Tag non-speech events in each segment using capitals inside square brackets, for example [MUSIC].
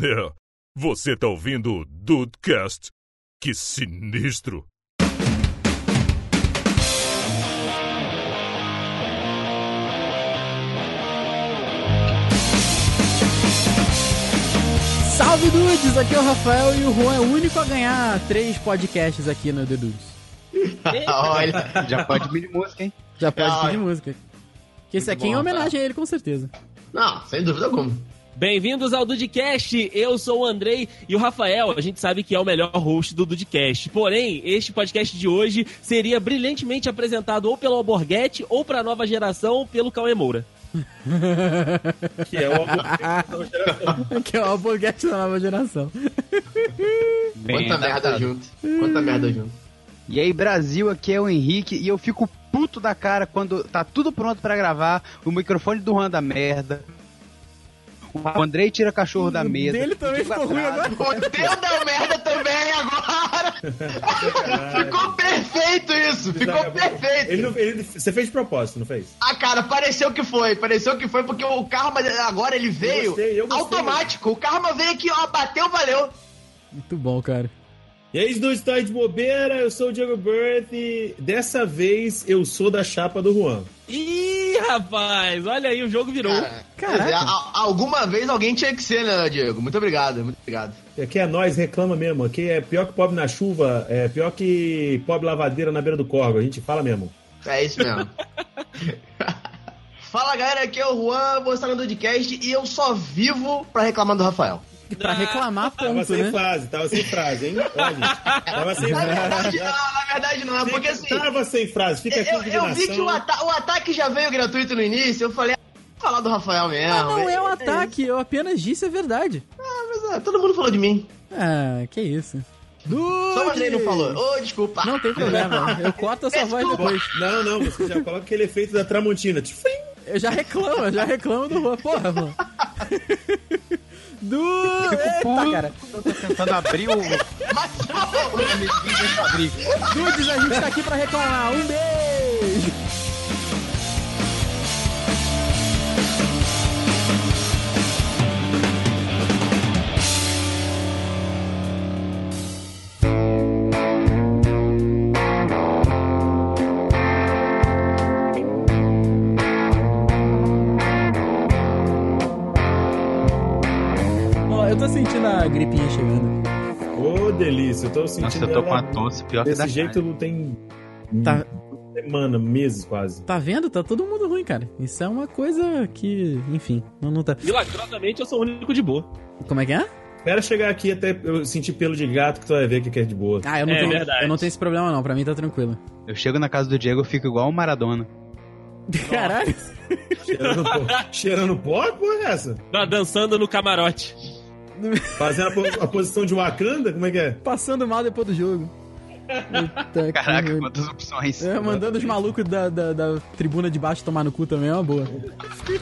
É, você tá ouvindo o Dudecast? Que sinistro! Salve Dudes, aqui é o Rafael e o Juan é o único a ganhar três podcasts aqui no The Dudes. [LAUGHS] Olha, já pode pedir música, hein? Já pode Ah, pedir música. Que esse muito aqui é em bom, homenagem a ele, com certeza. Não, sem dúvida alguma. Bem-vindos ao Dudcast, eu sou o Andrei e o Rafael, a gente sabe que é o melhor host do Dudcast. Porém, este podcast de hoje seria brilhantemente apresentado ou pelo Alborguete ou para a nova geração pelo Cauê Moura. [LAUGHS] Que é o amor. que é o Alborguete da nova geração. [LAUGHS] Quanta merda junto. Quanta merda junto. E aí, Brasil, aqui é o Henrique e eu fico puto da cara quando tá tudo pronto pra gravar, o microfone do Juan da merda. O Andrei tira cachorro da mesa. Dele também ficou ruim agora. O teu deu merda também agora! Ficou perfeito isso! Ficou perfeito! Ele, não- ele- você fez de propósito, não fez? Ah, cara, pareceu que foi. Pareceu que foi porque o karma agora ele veio gostei, eu gostei. automático. O karma veio aqui, ó, bateu, valeu. Muito bom, cara. E aí, dois tá de bobeira, eu sou o Diego Birth e dessa vez eu sou da chapa do Juan. Ih, rapaz, olha aí, o jogo virou. Quer dizer, a- alguma vez alguém tinha que ser, né, Diego? Muito obrigado, muito obrigado. Aqui é nós, reclama mesmo. Aqui é pior que pobre na chuva, é pior que pobre lavadeira na beira do corvo. A gente fala mesmo. É isso mesmo. [LAUGHS] Fala galera, aqui é o Juan, vou estar no podcast e eu só vivo pra reclamar do Rafael. Pra reclamar, Tava ponto, sem né? frase, tava sem frase, hein? [LAUGHS] Ó, gente. Tava sem Na verdade, frase. não, na verdade não, é porque assim. Tava sem frase, fica aqui Eu, eu vi que o, ata- o ataque já veio gratuito no início, eu falei, ah, vou falar do Rafael mesmo. Ah, não é um isso. ataque, eu apenas disse a verdade. Ah, mas é, todo mundo falou de mim. Ah, que isso. Só o Andrei não falou. Ô, desculpa. Não tem problema, eu corto a sua voz depois. Não, não, você já coloca aquele efeito da Tramontina. Tipo, Eu já reclamo, eu já reclamo do Juan. Porra, mano. [LAUGHS] Du... Eita, cara. Eu tô tentando abrir o. abrir. Dudes, a gente tá aqui pra reclamar. Um beijo! Sentindo a gripinha chegando. ô delícia, eu tô sentindo Nossa, eu tô ela com a tosse pior que Desse jeito não tem Tá, semana, meses quase. tá vendo? Tá todo mundo ruim, cara. Isso é uma coisa que, enfim, não, não tá. Milagrosamente eu sou o único de boa. Como é que é? Espera chegar aqui até eu sentir pelo de gato que tu vai ver o que é de boa. Ah, eu não, É tenho, verdade. eu não tenho esse problema, não. Pra mim tá tranquilo. Eu chego na casa do Diego e fico igual o Maradona. [LAUGHS] Caralho. Cheirando pó. Cheirando pó? Que porra é essa? Tá dançando no camarote. Fazendo a, po- a posição de Wakanda? Como é que é? Passando mal depois do jogo. Eita, Caraca, que- quantas opções. É, mandando os malucos da, da, da tribuna de baixo tomar no cu também é uma boa.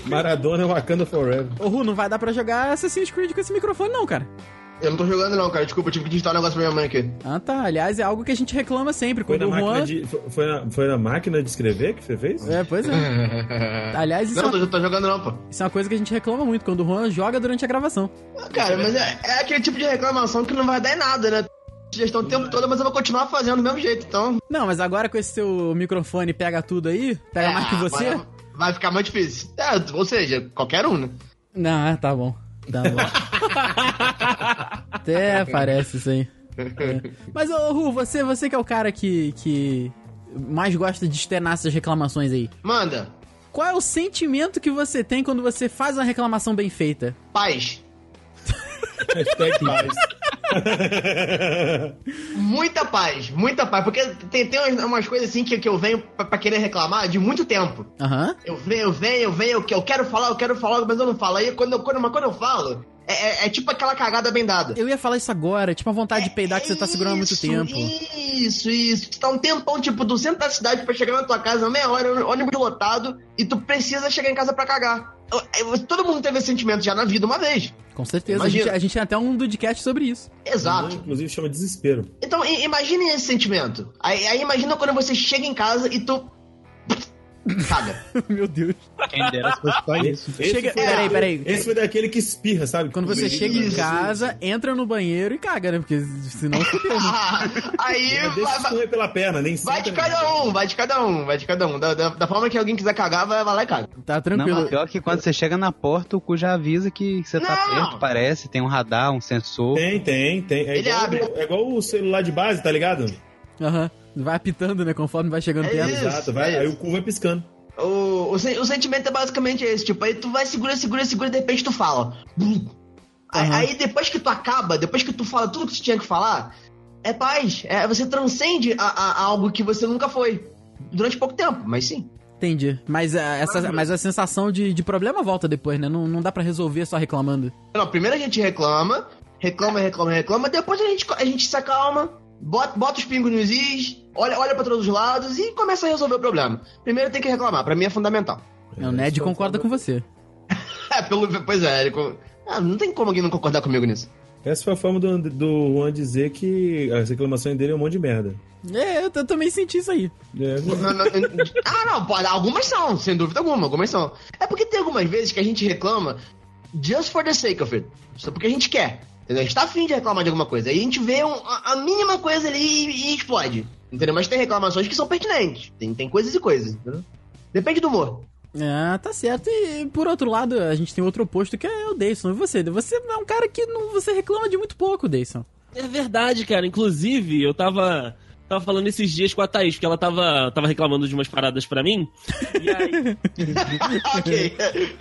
Maradona Wakanda Forever. Ô, Ru, não vai dar pra jogar Assassin's Creed com esse microfone, não, cara. Eu não tô jogando não, cara. Desculpa, eu tive que digitar um negócio pra minha mãe aqui. Ah, tá. Aliás, é algo que a gente reclama sempre. Foi Quando na, máquina Juan. de, foi- foi, na, foi na máquina de escrever que você fez? É, pois é. [LAUGHS] Aliás, isso, Não, é uma, tô, tô jogando não, pô. isso é uma coisa que a gente reclama muito. Quando o Juan joga durante a gravação. Ah, Cara, mas é, é aquele tipo de reclamação que não vai dar em nada, né? Gestão o tempo todo, mas eu vou continuar fazendo do mesmo jeito, então. Não, mas agora com esse seu microfone pega tudo aí, pega mais que você. agora Vai ficar mais difícil. É, ou seja, qualquer um, né? Não, ah, tá bom. Tá bom. Até [LAUGHS] parece isso aí. É. Mas, ô, Ru, você, você que é o cara que, que mais gosta de externar essas reclamações aí. Manda, Qual é o sentimento que você tem quando você faz uma reclamação bem feita? paz. Hashtag paz. [LAUGHS] Muita paz, muita paz. Porque tem, tem umas, umas coisas assim que, que eu venho pra, pra querer reclamar de muito tempo. Aham. Eu venho, eu venho, eu venho, eu, que- eu quero falar, eu quero falar, mas eu não falo. Aí quando eu, quando, mas quando eu falo, é, é- é tipo aquela cagada bem dada. Eu ia falar isso agora, tipo a vontade de peidar que você tá segurando há muito tempo. Isso, isso. Tu tá um tempão, tipo, do centro da cidade pra chegar na tua casa, meia hora, ônibus lotado, e tu precisa chegar em casa pra cagar. Eu- eu- Todo mundo teve esse sentimento já na vida uma vez. Com certeza. A gente, Imagina. a gente tem até um podcast sobre isso. Exato. Inclusive chama desespero. Então, imagine esse sentimento. Aí, aí imagina quando você chega em casa e tu caga. [LAUGHS] Meu Deus. Quem dera se fosse só isso. Esse Chega- foi- peraí, peraí. Esse foi daquele que espirra, sabe? Quando você chega em casa, entra no banheiro e caga, né? Porque senão fudeu, né? [LAUGHS] Aí É, vai, deixa vai- escorrer pela perna, nem vai de senta, cada um, vai de cada um, vai de cada um. Da, da- da forma que alguém quiser cagar, vai, vai lá e caga. Tá Não, tranquilo. mas pior que quando você chega na porta, o cu já avisa que você tá Não. perto, parece. Tem um radar, um sensor. Tem, tem, tem. É Ele igual, abre. é igual o celular de base, tá ligado? Aham. Vai apitando, né? Conforme vai chegando É perto. isso. Exato, vai, é aí o cu vai piscando. O, o, sen- o sentimento é basicamente esse, tipo, aí tu vai, segura, segura, segura, e de repente tu fala. Bum. Aí, depois que tu acaba, depois que tu fala tudo que tu tinha que falar, é paz. É, você transcende a, a- a algo que você nunca foi. Durante pouco tempo, mas sim. Entendi. Mas, a, essa, mas a sensação de, de problema volta depois, né? Não, não dá pra resolver só reclamando. Não, primeiro a gente reclama, reclama, reclama, reclama, depois a gente, a gente se acalma, bota, bota os pingos nos is, olha, olha pra todos os lados e começa a resolver o problema. Primeiro tem que reclamar, pra mim é fundamental. o Ned concorda com você. [LAUGHS] É, pelo, pois é, ele, ah, não tem como alguém não concordar comigo nisso. Essa foi a forma do, do Juan dizer que as reclamações dele é um monte de merda. É, eu, t- também senti isso aí. É, Não, não, ah, não, pode, algumas são, sem dúvida alguma, algumas são. É porque tem algumas vezes que a gente reclama just for the sake of it. Só porque a gente quer. Entendeu? A gente tá afim de reclamar de alguma coisa. Aí a gente vê um- a, a mínima coisa ali e, e explode. Entendeu? Mas tem reclamações que são pertinentes. Tem, tem coisas e coisas. Entendeu? Depende do humor. Ah, tá certo. E por outro lado, a gente tem outro oposto que é o Dayson. E você? Você é um cara que não, você reclama de muito pouco, Dayson. É verdade, cara. Inclusive, eu tava. Tava falando esses dias com a Thaís, que ela tava, tava reclamando de umas paradas pra mim. E aí. [LAUGHS] ok.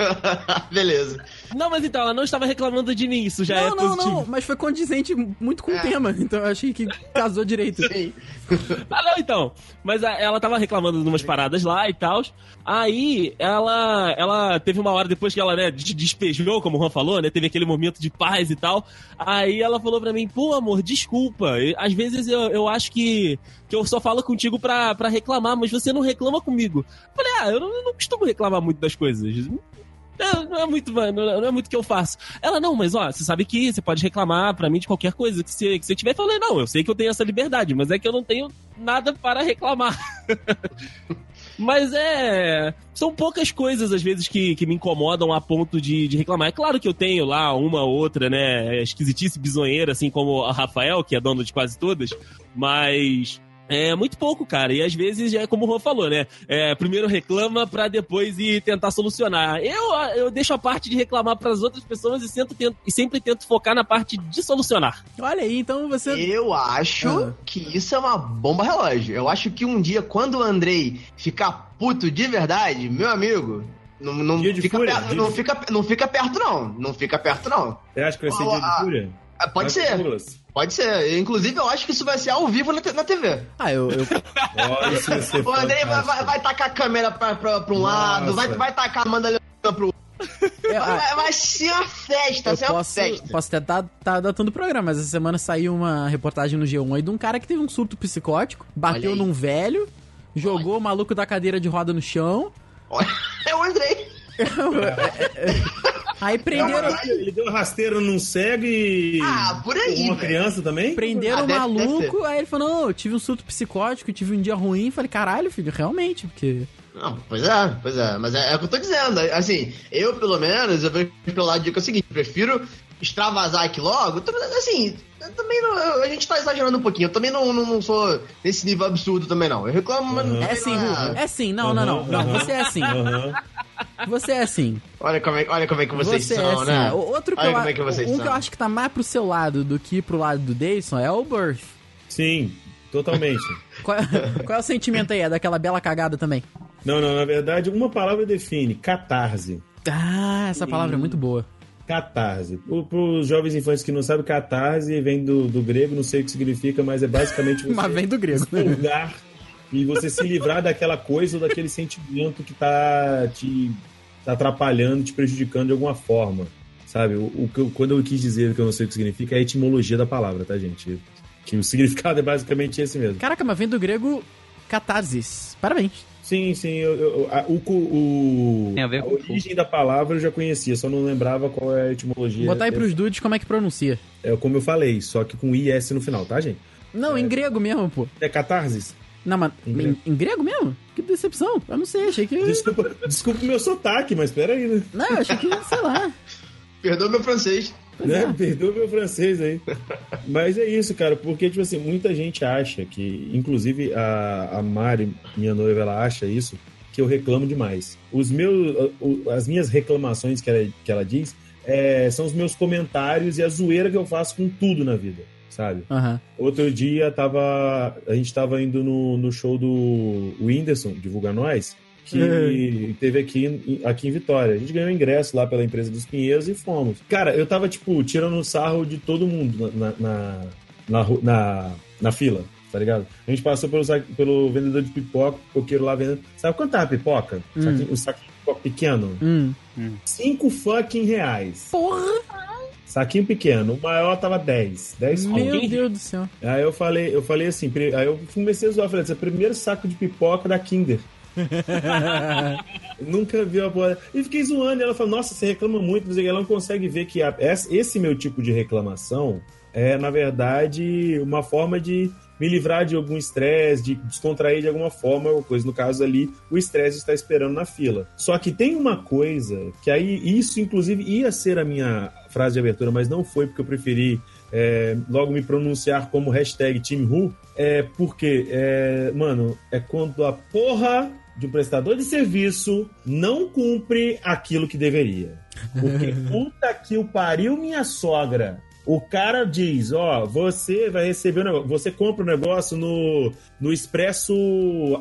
[LAUGHS] Beleza. Não, mas então, ela não estava reclamando de mim, isso já não, é não, positivo. não. Mas foi condizente muito com É. o tema. Então eu achei que casou direito. Sim. [LAUGHS] Ah, não, então. Mas a- ela tava reclamando de umas paradas lá e tal. Aí ela ela teve uma hora depois que ela, né, des- despejou, como o Juan falou, né? Teve aquele momento de paz e tal. Aí ela falou pra mim, pô, amor, desculpa. Às vezes eu, eu acho que, que eu só falo contigo pra, pra reclamar, mas você não reclama comigo. Eu Falei, ah, eu não, eu não costumo reclamar muito das coisas. Não, não é muito, é- não é muito que eu faço. Ela, não, mas ó, você sabe que você pode reclamar pra mim de qualquer coisa que você, que você tiver. Eu falei, não, eu sei que eu tenho essa liberdade, mas é que eu não tenho nada para reclamar. [LAUGHS] mas é. São poucas coisas, às vezes, que, que me incomodam a ponto de, de reclamar. É claro que eu tenho lá uma ou outra, né, esquisitice bizonheira, assim como a Rafael, que é dono de quase todas, mas. É muito pouco, cara. E às vezes, é como o Juan falou, né? É, primeiro reclama pra depois ir tentar solucionar. Eu, eu deixo a parte de reclamar pras outras pessoas e, sempre tento, e sempre tento focar na parte de solucionar. Olha aí, então você. Eu acho Ah. que isso é uma bomba relógio. Eu acho que um dia, quando o Andrei ficar puto de verdade, meu amigo, não, não, fica, fúria, perto, não, fica, não fica perto, não. Não fica perto, não. Você acha que vai ser dia de fúria? Ah, Pode ser, Douglas. pode ser. Inclusive, eu acho que isso vai ser ao vivo na, na TV. Ah, eu. eu... [LAUGHS] Ó, isso vai ser O Andrei vai, vai, vai tacar a câmera pra, pra, pra um lado, vai, Nossa. vai tacar a Amanda Leona pro outro. eu- ah, Vai, vai ser uma festa, ser uma posso, festa. posso até estar tá, datando o programa, mas essa semana saiu uma reportagem no G1 aí de um cara que teve um surto psicótico, bateu num velho, jogou o maluco da cadeira de roda no chão, Olha, [LAUGHS] [LAUGHS] É o Andrei. Aí prenderam, Ele deu uma rasteira num cego e. Ah, por aí, Uma criança também? prenderam Ah, o deve- maluco, aí ele falou, não, eu tive um surto psicótico, tive um dia ruim, falei, caralho, filho, realmente, porque... Não, pois é, pois é. Mas é, é o que eu tô dizendo. Assim, eu, pelo menos, eu vejo pelo lado de que é o seguinte, prefiro extravasar aqui logo. Tô- Assim, eu também não, a gente tá exagerando um pouquinho. Eu também não, não, não sou nesse nível absurdo também, não. Eu reclamo, mas Uhum. É sim, Ru, é sim, não, não, não, não, aham. você é assim, Aham. você é assim. Olha como é, olha como é que vocês Você são, é assim. né? O Outro que Olha eu, como é que vocês um são. que eu acho que tá mais pro seu lado do que pro lado do Dayson é o Birth. Sim, totalmente. [LAUGHS] Qual, qual é o sentimento aí? É daquela bela cagada também? Não, não, na verdade, uma palavra define: catarse. Ah, essa palavra é muito boa. Catarse. Para os jovens infantes que não sabem, catarse vem do, do grego, não sei o que significa, mas é basicamente [LAUGHS] você Mas vem do grego. expurgar e você se livrar daquela coisa ou daquele sentimento que tá te tá atrapalhando, te prejudicando de alguma forma. Sabe? O, o quando eu quis dizer que eu não sei o que significa é a etimologia da palavra, tá, gente? Que o significado é basicamente esse mesmo. Caraca, mas vem do grego catarsis. Parabéns. Sim, sim. Eu, eu- a, o, o- Tem a ver com origem da palavra eu já conhecia, só não lembrava qual é a etimologia. Botar aí pros dudes como é que pronuncia. É como eu falei, só que com IS no final, tá, gente? Não, em grego mesmo, pô. É catarsis? Não, mas Em em, grego. em grego mesmo? Que decepção. Eu não sei, achei que. Desculpa, desculpa o meu sotaque, mas peraí, né? Não, eu achei que, sei lá. Perdoa meu francês. Né? Perdoa meu francês aí. [LAUGHS] Mas é isso, cara, porque, tipo assim, muita gente acha que, inclusive a, a Mari, minha noiva, ela acha isso, que eu reclamo demais. Os meus, as minhas reclamações que ela, que ela diz é, são os meus comentários e a zoeira que eu faço com tudo na vida, sabe? Aham. Outro dia tava, a gente tava indo no, no show do Whindersson, Divulga Nós, que teve aqui, em- aqui em Vitória. A gente ganhou ingresso lá pela empresa dos Pinheiros e fomos. Cara, eu tava, tipo, tirando sarro de todo mundo na, na, na, na, na fila, tá ligado? A gente passou pelo, pelo vendedor de pipoca, pipoqueiro lá vendendo. Sabe quanto tá a pipoca? Hum. Saquinho- o saquinho de pipoca pequeno? Hum. Cinco fucking reais. Porra! Saquinho pequeno. O maior tava 10. 10 Meu Alguém- Deus do céu. Aí eu falei, eu falei assim, aí eu comecei a zoar, falei, esse é o primeiro saco de pipoca da Kinder. [LAUGHS] Nunca viu a porra. E fiquei zoando, e ela falou, nossa, você reclama muito, mas ela não consegue ver que a- esse meu tipo de reclamação é, na verdade, uma forma de me livrar de algum estresse, de descontrair de alguma forma, ou coisa. No caso ali, o estresse está esperando na fila. Só que tem uma coisa que aí, isso inclusive ia ser a minha frase de abertura, mas não foi porque eu preferi é, logo me pronunciar como hashtag Team Who, é porque, é, mano, é quando a porra de um prestador de serviço não cumpre aquilo que deveria. Porque [LAUGHS] puta que o pariu minha sogra. O cara diz, ó, você vai receber o negócio, você compra o negócio no, no expresso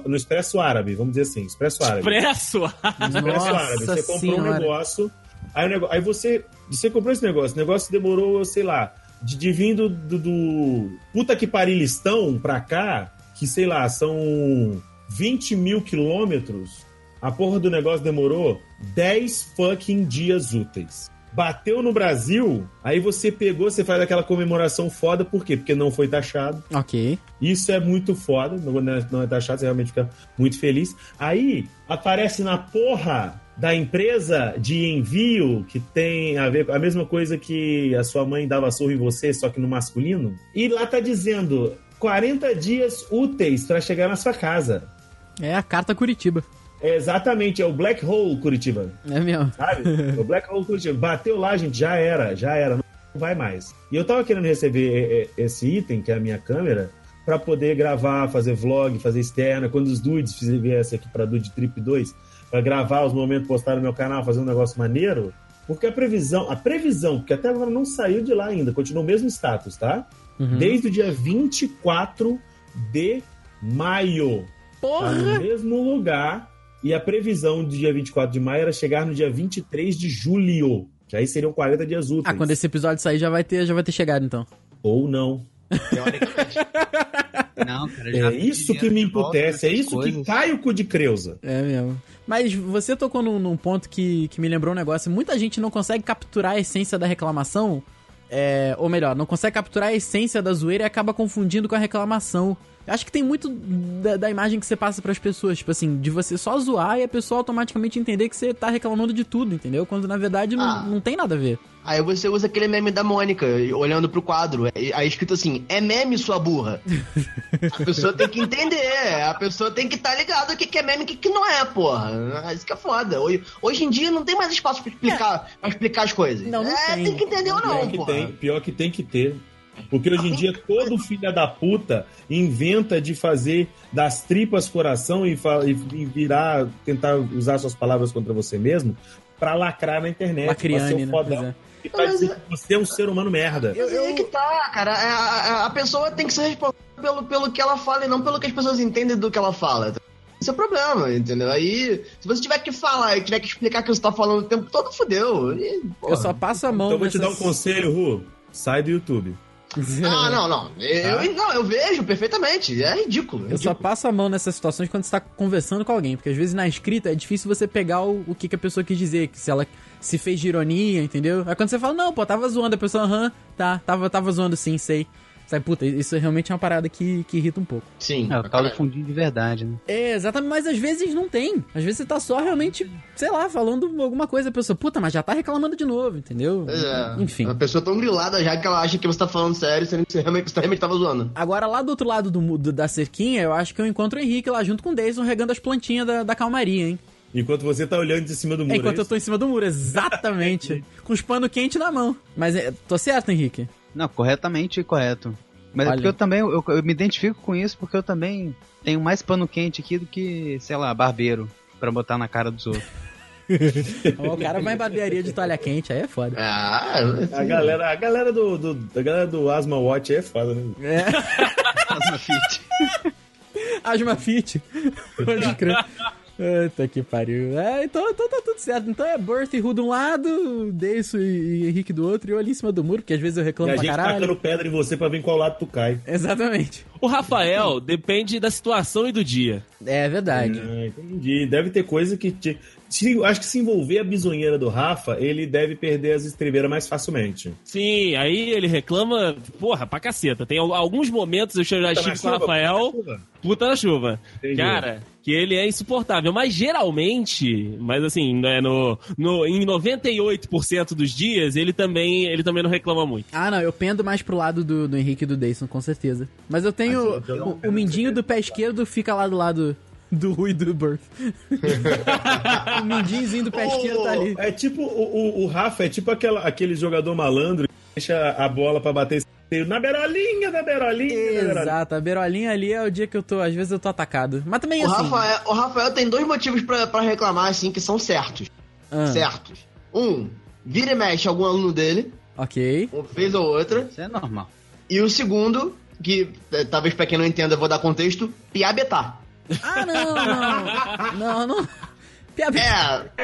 no expresso árabe, vamos dizer assim, expresso árabe. Expresso! Expresso Nossa árabe. Você comprou um negócio, aí, nego- aí você, você comprou esse negócio, o negócio demorou, sei lá, de, de vindo do, do puta que parilistão pra cá, que sei lá, são 20 mil quilômetros, a porra do negócio demorou 10 fucking dias úteis. Bateu no Brasil, aí você pegou, você faz aquela comemoração foda, por quê? Porque não foi taxado. Ok. Isso é muito foda, não é, não é taxado, você realmente fica muito feliz. Aí aparece na porra da empresa de envio que tem a ver com a mesma coisa que a sua mãe dava surra em você, só que no masculino. E lá tá dizendo 40 dias úteis para chegar na sua casa. É a carta Curitiba. É exatamente, é o Black Hole Curitiba, É mesmo. sabe? É o Black Hole Curitiba. Bateu lá, gente, já era, já era, não vai mais. E eu tava querendo receber é, é, esse item, que é a minha câmera, para poder gravar, fazer vlog, fazer externa. Quando os dudes viessem aqui para Dude Trip 2, para gravar os momentos, postar no meu canal, fazer um negócio maneiro. Porque a previsão, a previsão, porque até agora não saiu de lá ainda, continua o mesmo status, tá? Uhum. Desde o dia 24 de maio. Tá Porra! no mesmo lugar. E a previsão do dia 24 de maio era chegar no dia 23 de julho. Que aí seriam 40 dias úteis. Ah, quando esse episódio sair já vai ter, já vai ter chegado então. Ou não. Teoricamente. Não, cara, É isso que me emputece, é isso que cai o cu de Creuza. É mesmo. Mas você tocou num, num ponto que, que me lembrou um negócio. Muita gente não consegue capturar a essência da reclamação. é, ou melhor, não consegue capturar a essência da zoeira e acaba confundindo com a reclamação. Acho que tem muito da, da imagem que você passa pras pessoas, tipo assim, de você só zoar e a pessoa automaticamente entender que você tá reclamando de tudo, entendeu? Quando na verdade não, Ah. não tem nada a ver. Aí você usa aquele meme da Mônica, olhando pro quadro. Aí escrito assim, é meme, sua burra. A pessoa tem que entender, a pessoa tem que estar tá ligada o que, que é meme e o que, que não é, porra. Isso que é foda. Hoje, hoje em dia não tem mais espaço pra explicar, pra explicar as coisas. Não, não é, tem. tem. que entender ou não, Pior que, porra. tem, pior que tem que ter. Porque hoje em dia todo filho da puta inventa de fazer das tripas coração e, e virar, tentar usar suas palavras contra você mesmo pra lacrar na internet. pra ser Lacriane, o né? é. E pra dizer que você é um ser humano merda. Mas aí que tá, cara. A, a- a pessoa tem que ser responsável pelo, pelo que ela fala e não pelo que as pessoas entendem do que ela fala. Esse é o problema, entendeu? Aí, se você tiver que falar e tiver que explicar o que você tá falando o tempo todo, fudeu. E. Eu só passo a mão Então eu vou te dar um nessas- conselho, Ru. Sai do YouTube. Ah, não, não. Eu, não, eu vejo perfeitamente. É ridículo. Eu só passo a mão nessas situações quando você tá conversando com alguém, porque às vezes na escrita é difícil você pegar o, o que, que a pessoa quis dizer, se ela se fez de ironia, entendeu? Aí quando você fala, não, pô, tava zoando, a pessoa, aham, tá, tava, tava zoando sim, sei. Sabe, puta, isso realmente é uma parada que, que irrita um pouco. Sim. É o tal do fundinho de verdade, né? É, exatamente, mas às vezes não tem. Às vezes você tá só realmente, sei lá, falando alguma coisa, a pessoa, puta, mas já tá reclamando de novo, entendeu? É. Enfim. A pessoa tão grilada já que ela acha que você tá falando sério, sendo que você realmente, você realmente tava zoando. Agora, lá do outro lado do, do- da cerquinha, eu acho que eu encontro o Henrique lá junto com o Deison regando as plantinhas da, da calmaria, hein? Enquanto você tá olhando de cima do muro. É, enquanto é eu tô em cima do muro, exatamente. [LAUGHS] com os panos quentes na mão. Mas é, tô certo, Henrique? Não, corretamente correto. Mas é porque eu também, eu, eu me identifico com isso porque eu também tenho mais pano quente aqui do que, sei lá, barbeiro pra botar na cara dos outros. [LAUGHS] O cara vai em barbearia de toalha quente, aí é foda. Ah, A galera, a galera do, do, a galera do Asma Watch é foda, né? É. [LAUGHS] Asma Fit. Pode crer. Eita que pariu. É, então, então tá tudo certo. Então é Birth e Ru de um lado, Deiso e, e Henrique do outro, e eu ali em cima do muro, porque às vezes eu E reclamo a pra gente caralho. tacando pedra em você pra ver em qual lado tu cai. Exatamente. O Rafael depende da situação e do dia. É verdade. Ah, entendi. Deve ter coisa que. Te... Se, acho que se envolver a bisonheira do Rafa, ele deve perder as estribeiras mais facilmente. Sim, aí ele reclama, porra, pra caceta. Tem al- alguns momentos, eu já estive com o chuva, Rafael, puta na chuva. puta na chuva. Entendi. Cara, que ele é insuportável. Mas geralmente, mas assim, né, no, no, em 98% dos dias, ele também, ele também não reclama muito. Ah, não, eu pendo mais pro lado do, do Henrique e do Deison, com certeza. Mas eu tenho. Ah, sim, então- o, o mindinho do pé esquerdo fica lá do lado do Rui do Birth. [LAUGHS] o mindinhozinho do pé esquerdo tá ali. É tipo, o, o, o Rafa é tipo aquela, aquele jogador malandro que deixa a bola pra bater na beirolinha, na beirolinha, na beirolinha. Exato, a beirolinha ali é o dia que eu tô. Às vezes eu tô atacado. Mas também O assim. Rafael, o Rafael tem dois motivos pra, pra reclamar, assim, que são certos. ah, Certos. Um, vira e mexe algum aluno dele, Ok. uma vez ou outra. Isso é normal. E o segundo, que eh, talvez pra quem não entenda, eu vou dar contexto, piabetá. Ah, não, não. Não, não. Piada. É,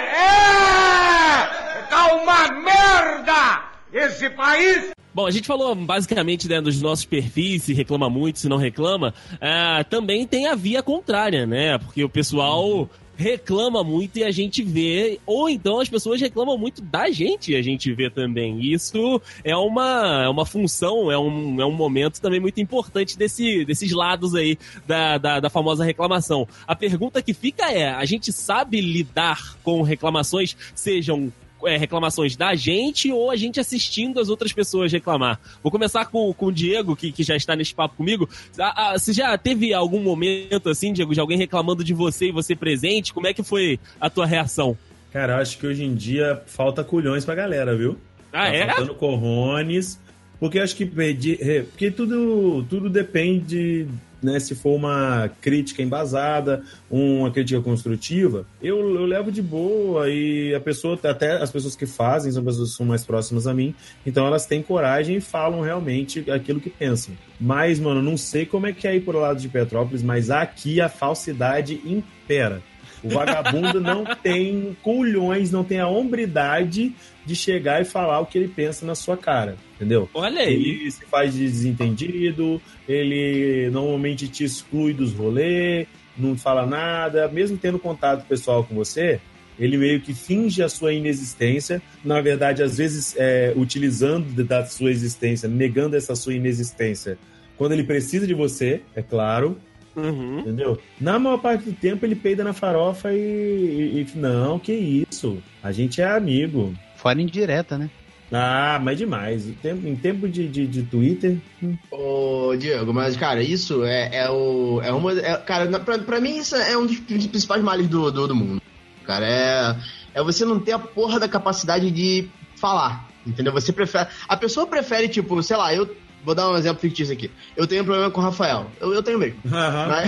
Bom, a gente falou basicamente né, dos nossos perfis, se reclama muito, se não reclama. Ah, também tem a via contrária, né? Porque o pessoal reclama muito e a gente vê, ou então as pessoas reclamam muito da gente e a gente vê também. Isso é uma, é uma função, é um, é um momento também muito importante desse, desses lados aí da, da, da famosa reclamação. A pergunta que fica é: a gente sabe lidar com reclamações, sejam é, reclamações da gente ou a gente assistindo as outras pessoas reclamar. Vou começar com, com o Diego, que, que já está nesse papo comigo. Ah, ah, você já teve algum momento assim, Diego, de alguém reclamando de você e você presente? Como é que foi a tua reação? Cara, acho que hoje em dia falta culhões pra galera, viu? Ah, tá é? faltando corrones. Porque acho que pedir- porque tudo, tudo depende, né? Se for uma crítica embasada, uma crítica construtiva, eu, eu levo de boa e a pessoa, até as pessoas que fazem, são pessoas que são mais próximas a mim, então elas têm coragem e falam realmente aquilo que pensam. Mas, mano, não sei como é que é aí por lado de Petrópolis, mas aqui a falsidade impera. O vagabundo não tem culhões, não tem a hombridade de chegar e falar o que ele pensa na sua cara, entendeu? Olha aí. Ele se faz de desentendido, ele normalmente te exclui dos rolês, não fala nada, mesmo tendo contato pessoal com você, ele meio que finge a sua inexistência, na verdade, às vezes é, utilizando da sua existência, negando essa sua inexistência. Quando ele precisa de você, é claro, Uhum. Entendeu? Na maior parte do tempo ele peida na farofa e, e- e- Não, que isso. A gente é amigo. Fora indireta, né? Ah, mas demais. Em tempo, em tempo de, de, de Twitter. hum, Ô, Diego, mas, cara, isso é, é o. É uma. é- cara, pra, pra mim, isso é um dos principais males do, do, do mundo. Cara, é. É você não ter a porra da capacidade de falar. Entendeu? Você prefere. A pessoa prefere, tipo, sei lá, eu. Vou dar um exemplo fictício aqui. Eu tenho um problema com o Rafael. Eu, eu tenho mesmo. Não é,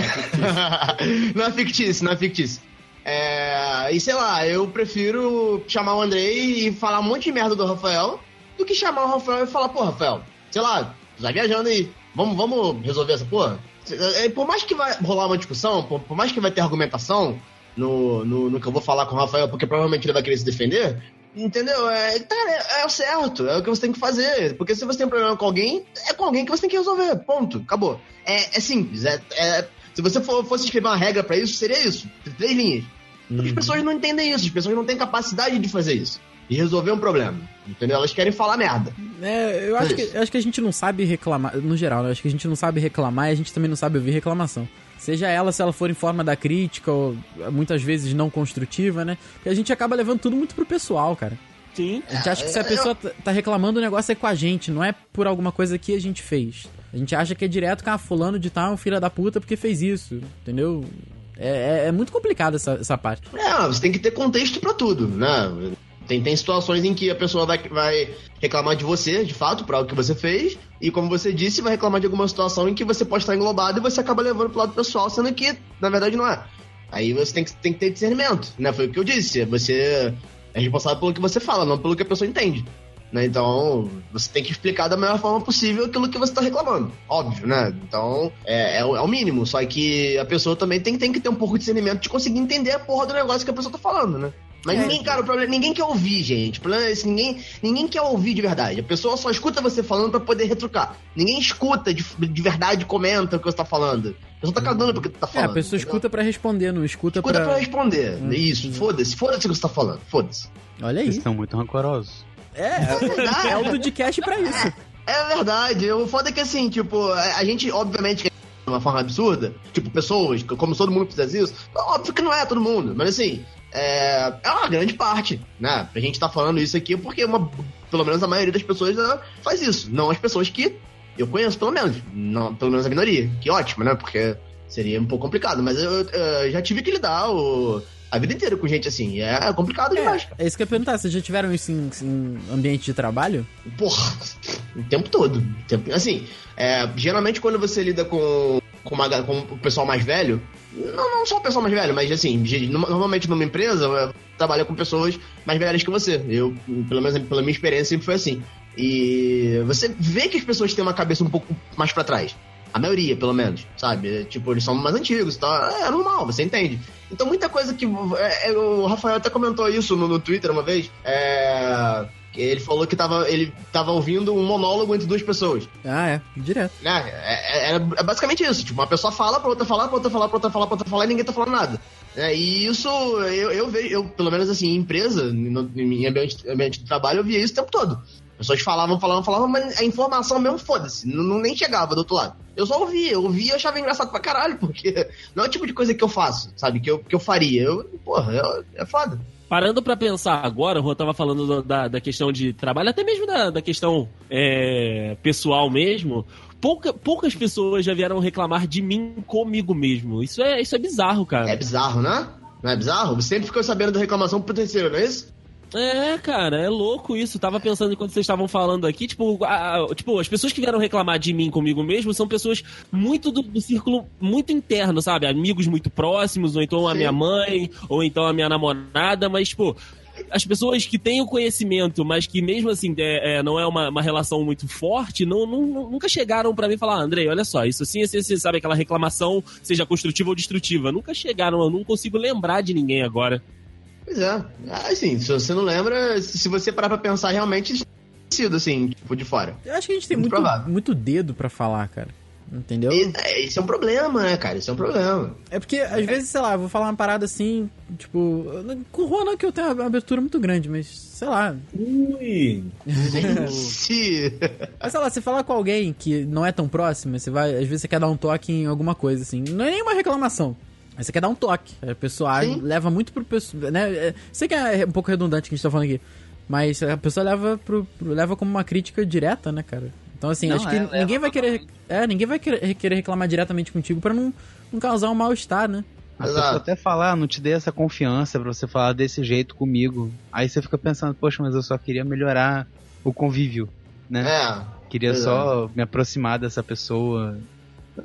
[LAUGHS] não é fictício, não é fictício. É, e sei lá, eu prefiro chamar o Andrei e falar um monte de merda do Rafael do que chamar o Rafael e falar, pô, Rafael, sei lá, tá viajando aí, vamos, vamos resolver essa porra? É, Por mais que vai rolar uma discussão, por, por mais que vai ter argumentação no, no, no que eu vou falar com o Rafael, porque provavelmente ele vai querer se defender, entendeu? É, cara, é, é o certo, é o que você tem que fazer. Porque se você tem um problema com alguém, é com alguém que você tem que resolver. Ponto. Acabou. É, é simples. É, é- se você for- fosse escrever uma regra pra isso, seria isso. Três linhas. As pessoas não entendem isso, as pessoas não têm capacidade de fazer isso. de resolver um problema. Entendeu? Elas querem falar merda. É, eu acho, que, eu acho que a gente não sabe reclamar, no geral, né? Eu acho que a gente não sabe reclamar e a gente também não sabe ouvir reclamação. Seja ela, se ela for em forma da crítica ou muitas vezes não construtiva, né? Porque a gente acaba levando tudo muito pro pessoal, cara. Sim. A gente acha que se a pessoa tá- reclamando, o negócio é com a gente, não é por alguma coisa que a gente fez. A gente acha que é direto com a fulano de tal, filha da puta, porque fez isso, entendeu? É, é- é muito complicado essa, essa parte. É, você tem que ter contexto pra tudo, né? Tem, tem situações em que a pessoa vai, vai reclamar de você, de fato, por algo que você fez, e como você disse, vai reclamar de alguma situação em que você pode estar englobado e você acaba levando pro lado pessoal, sendo que, na verdade, não é. Aí você tem que, tem que ter discernimento, né? Foi o que eu disse. Você é responsável pelo que você fala, não pelo que a pessoa entende. Né? Então, você tem que explicar da melhor forma possível aquilo que você tá reclamando. Óbvio, né? Então, é, é, o, é o mínimo. Só que a pessoa também tem, tem que ter um pouco de discernimento de conseguir entender a porra do negócio que a pessoa tá falando, né? Mas É. ninguém, cara, o problema ninguém quer ouvir, gente. O problema é esse, ninguém, ninguém quer ouvir de verdade. A pessoa só escuta você falando pra poder retrucar. Ninguém escuta de, de verdade comenta o que você tá falando. A pessoa tá cagando porque tu tá É, falando. a pessoa entendeu? escuta pra responder, não escuta, Escuta pra pra... responder. Hum, Isso, hum. foda-se. Foda-se o que você tá falando. Foda-se. Olha aí. Vocês estão muito rancorosos. É, é o Dudcast pra isso. É verdade. O foda é que assim, tipo, a, gente, obviamente, que de uma forma absurda, tipo, pessoas, como se todo mundo fizesse isso, óbvio que não é todo mundo, mas assim, é, é uma grande parte, né? A gente tá falando isso aqui porque uma, pelo menos a maioria das pessoas faz isso. Não as pessoas que eu conheço, pelo menos. Não, pelo menos a minoria. Que ótimo, né? Porque seria um pouco complicado. Mas eu, eu já tive que lidar o- a vida inteira com gente assim. É complicado demais, cara. É isso que eu ia perguntar, vocês já tiveram isso em, em ambiente de trabalho? Porra, o tempo todo. O tempo- assim, é, geralmente quando você lida com, com, uma com o pessoal mais velho, não, não só o pessoal mais velho, mas assim, normalmente numa empresa, é, trabalha com pessoas mais velhas que você. Eu, pelo menos pela minha experiência, sempre foi assim. E você vê que as pessoas têm uma cabeça um pouco mais pra trás. A maioria, pelo menos, sabe? Tipo, eles são mais antigos e tal. É normal, você entende. Então, muita coisa que. é, é, o Rafael até comentou isso no, no Twitter uma vez. É. Ele falou que tava, ele tava ouvindo um monólogo entre duas pessoas. Ah, é, direto. Né? É, é- é basicamente isso. Tipo, uma pessoa fala, pra outra falar, pra outra falar, pra outra falar, pra outra falar e ninguém tá falando nada. É, e isso, eu, eu vejo, eu, pelo menos assim, em empresa, no, em ambiente, ambiente de trabalho, eu via isso o tempo todo. Pessoas falavam, falavam, falavam, mas a informação mesmo, foda-se, não, não- nem chegava do outro lado. Eu só ouvia, eu ouvia e achava engraçado pra caralho, [LAUGHS] porque não é o tipo de coisa que eu faço, sabe? Que eu, que eu faria. Eu, porra, é, é foda. Parando pra pensar agora, o tava falando do- da, da questão de trabalho, até mesmo da, da questão é, pessoal mesmo. Pouca- poucas pessoas já vieram reclamar de mim comigo mesmo. Isso é, isso é bizarro, cara. É bizarro, né? Não é bizarro? Você sempre ficou sabendo da reclamação pro terceiro, não é isso? É, cara, é louco isso. Tava pensando enquanto vocês estavam falando aqui, tipo, a- a- tipo, as pessoas que vieram reclamar de mim comigo mesmo são pessoas muito do, do círculo muito interno, sabe? Amigos muito próximos, ou então a Sim. minha mãe, ou então a minha namorada, mas, tipo. As pessoas que têm o conhecimento, mas que mesmo assim é, é, não é uma, uma relação muito forte, não, não- nunca chegaram pra mim e falar, Andrei, olha só, isso assim, assim, assim, sabe, aquela reclamação, seja construtiva ou destrutiva. Nunca chegaram, eu não consigo lembrar de ninguém agora. Pois é. Assim, se você não lembra, se você parar pra pensar, realmente sido assim, tipo, de fora. Eu acho que a gente tem Muito muito, muito dedo pra falar, cara. Entendeu? E, é, Esse é um problema, né, cara? Esse é um problema. É porque, às vezes, sei lá, eu vou falar uma parada assim, tipo. Com o Juan não que eu tenho uma abertura muito grande, mas sei lá. Ui! Se. [LAUGHS] Mas sei lá, você falar com alguém que não é tão próximo, você vai. Às vezes você quer dar um toque em alguma coisa, assim. Não é nenhuma reclamação. Mas você quer dar um toque. A pessoa Sim. leva muito pro pessoal. Né? É, Sei que é um pouco redundante o que a gente tá falando aqui. Mas a pessoa leva pro, pro- leva como uma crítica direta, né, cara? Então, assim, Não, acho que é, ninguém vai querer. É, ninguém vai querer, reclamar diretamente contigo pra não, não causar um mal-estar, né? A pessoa Exato. até falar, não te dei essa confiança pra você falar desse jeito comigo. Aí você fica pensando, poxa, mas eu só queria melhorar o convívio, né? É. Queria Exato. só me aproximar dessa pessoa.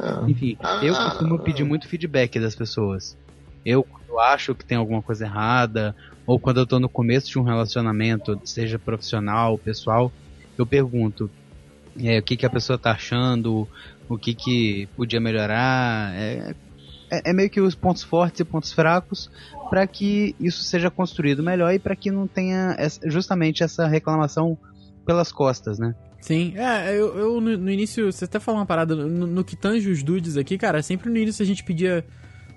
É. Enfim, eu costumo pedir muito feedback das pessoas. Eu, quando acho que tem alguma coisa errada, ou quando eu tô no começo de um relacionamento, seja profissional, pessoal, eu pergunto é, o que, que a pessoa tá achando, o que, que podia melhorar. É, é, é meio que os pontos fortes e pontos fracos para que isso seja construído melhor e para que não tenha essa- justamente essa reclamação pelas costas, né? Sim, é, eu, eu no, no início, você até falou uma parada, no, no que tange os dudes aqui, cara, sempre no início a gente pedia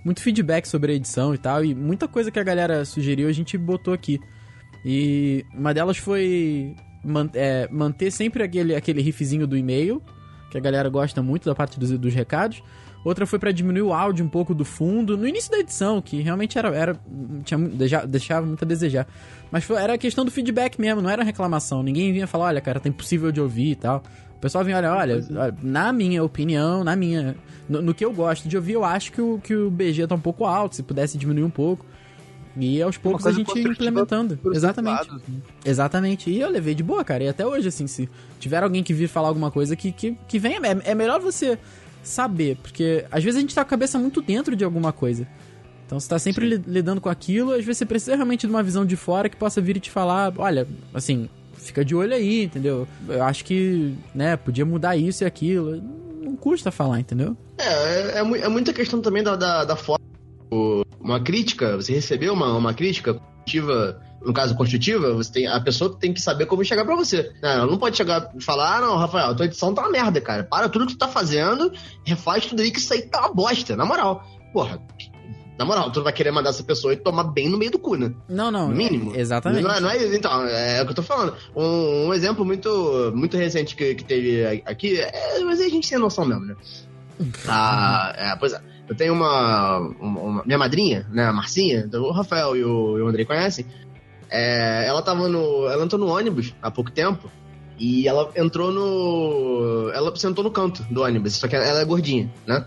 muito feedback sobre a edição e tal, e muita coisa que a galera sugeriu a gente botou aqui. E uma delas foi man- é, manter sempre aquele, aquele riffzinho do e-mail, que a galera gosta muito da parte dos, dos recados. Outra foi pra diminuir o áudio um pouco do fundo, no início da edição, que realmente era, era tinha, deixava muito a desejar. Mas foi- era a questão do feedback mesmo, não era reclamação. Ninguém vinha falar, olha, cara, tá impossível de ouvir e tal. O pessoal vinha, olha, olha, olha, na minha opinião, na minha. No, no que eu gosto de ouvir, eu acho que o, que o BG tá um pouco alto, se pudesse diminuir um pouco. E aos poucos a gente implementando. Exatamente. lados, né? Exatamente. E eu levei de boa, cara. E até hoje, assim, se tiver alguém que vir falar alguma coisa que, que, que venha, é, é melhor você saber, porque às vezes a gente tá com a cabeça muito dentro de alguma coisa. Então você tá sempre li- lidando com aquilo, às vezes você precisa realmente de uma visão de fora que possa vir e te falar, olha, assim, fica de olho aí, entendeu? Eu acho que, né, podia mudar isso e aquilo. Não custa falar, entendeu? É, é, é é muita questão também da, da, da forma. Uma crítica, você recebeu uma, uma crítica construtiva, no caso construtiva, você tem, a pessoa tem que saber como chegar pra você. Ela não pode chegar e falar, ah, não, Rafael, tua edição tá uma merda, cara. Para tudo que tu tá fazendo, refaz tudo aí que isso aí tá uma bosta, na moral. Porra, na moral, tu vai querer mandar essa pessoa e tomar bem no meio do cu, né? Não, não. No mínimo. exatamente. Não é, não é então, é o que eu tô falando. Um, um exemplo muito, muito recente que, que teve aqui, é, mas aí a gente tem noção mesmo, né? Ah, é, pois é. Eu tenho uma, uma- uma- Minha madrinha, né, a Marcinha, então, o Rafael e o, e o Andrei conhecem. É, ela tava no. Ela entrou no ônibus há pouco tempo. E ela entrou no. Ela sentou no canto do ônibus, só que ela é gordinha, né?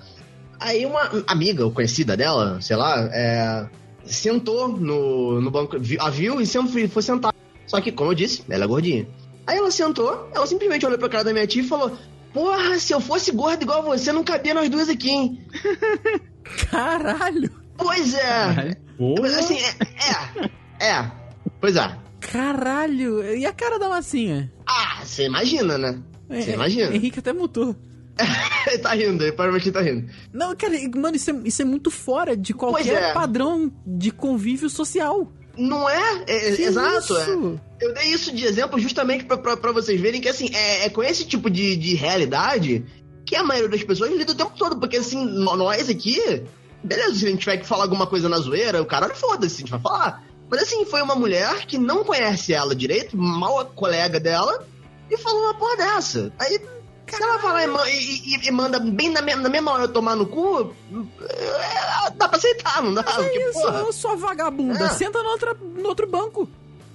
Aí uma amiga, ou conhecida dela, sei lá, é, sentou no, no banco, a viu e sempre foi, sentar. Só que, como eu disse, ela é gordinha. Aí ela sentou, ela simplesmente olhou pra cara da minha tia e falou: Porra, se eu fosse gorda igual você, não cabia nós duas aqui, hein? [LAUGHS] Caralho! Pois é. Porra. Mas assim, é, é. É. Pois é. Caralho! E a cara da massinha? Ah, você imagina, né? Você É, imagina. Henrique até mutou. Ele [LAUGHS] tá rindo, ele provavelmente tá rindo. Não, cara, mano, isso é, isso é muito fora de qualquer é. padrão de convívio social. Não é? É, Que exato, é. Eu dei isso de exemplo justamente pra vocês verem que, assim, é, é com esse tipo de, de realidade que a maioria das pessoas lida o tempo todo. Porque, assim, nó- nós aqui, beleza, se a gente tiver que falar alguma coisa na zoeira, o caralho, foda-se, a gente vai falar. Mas, assim, foi uma mulher que não conhece ela direito, mal a colega dela, e falou uma porra dessa. Aí, se ela falar e, e- e- e manda bem na, me- na mesma hora eu tomar no cu, é, dá pra aceitar, não dá? Porque, É porra, isso, sua vagabunda. É. Senta no, outra, no outro banco.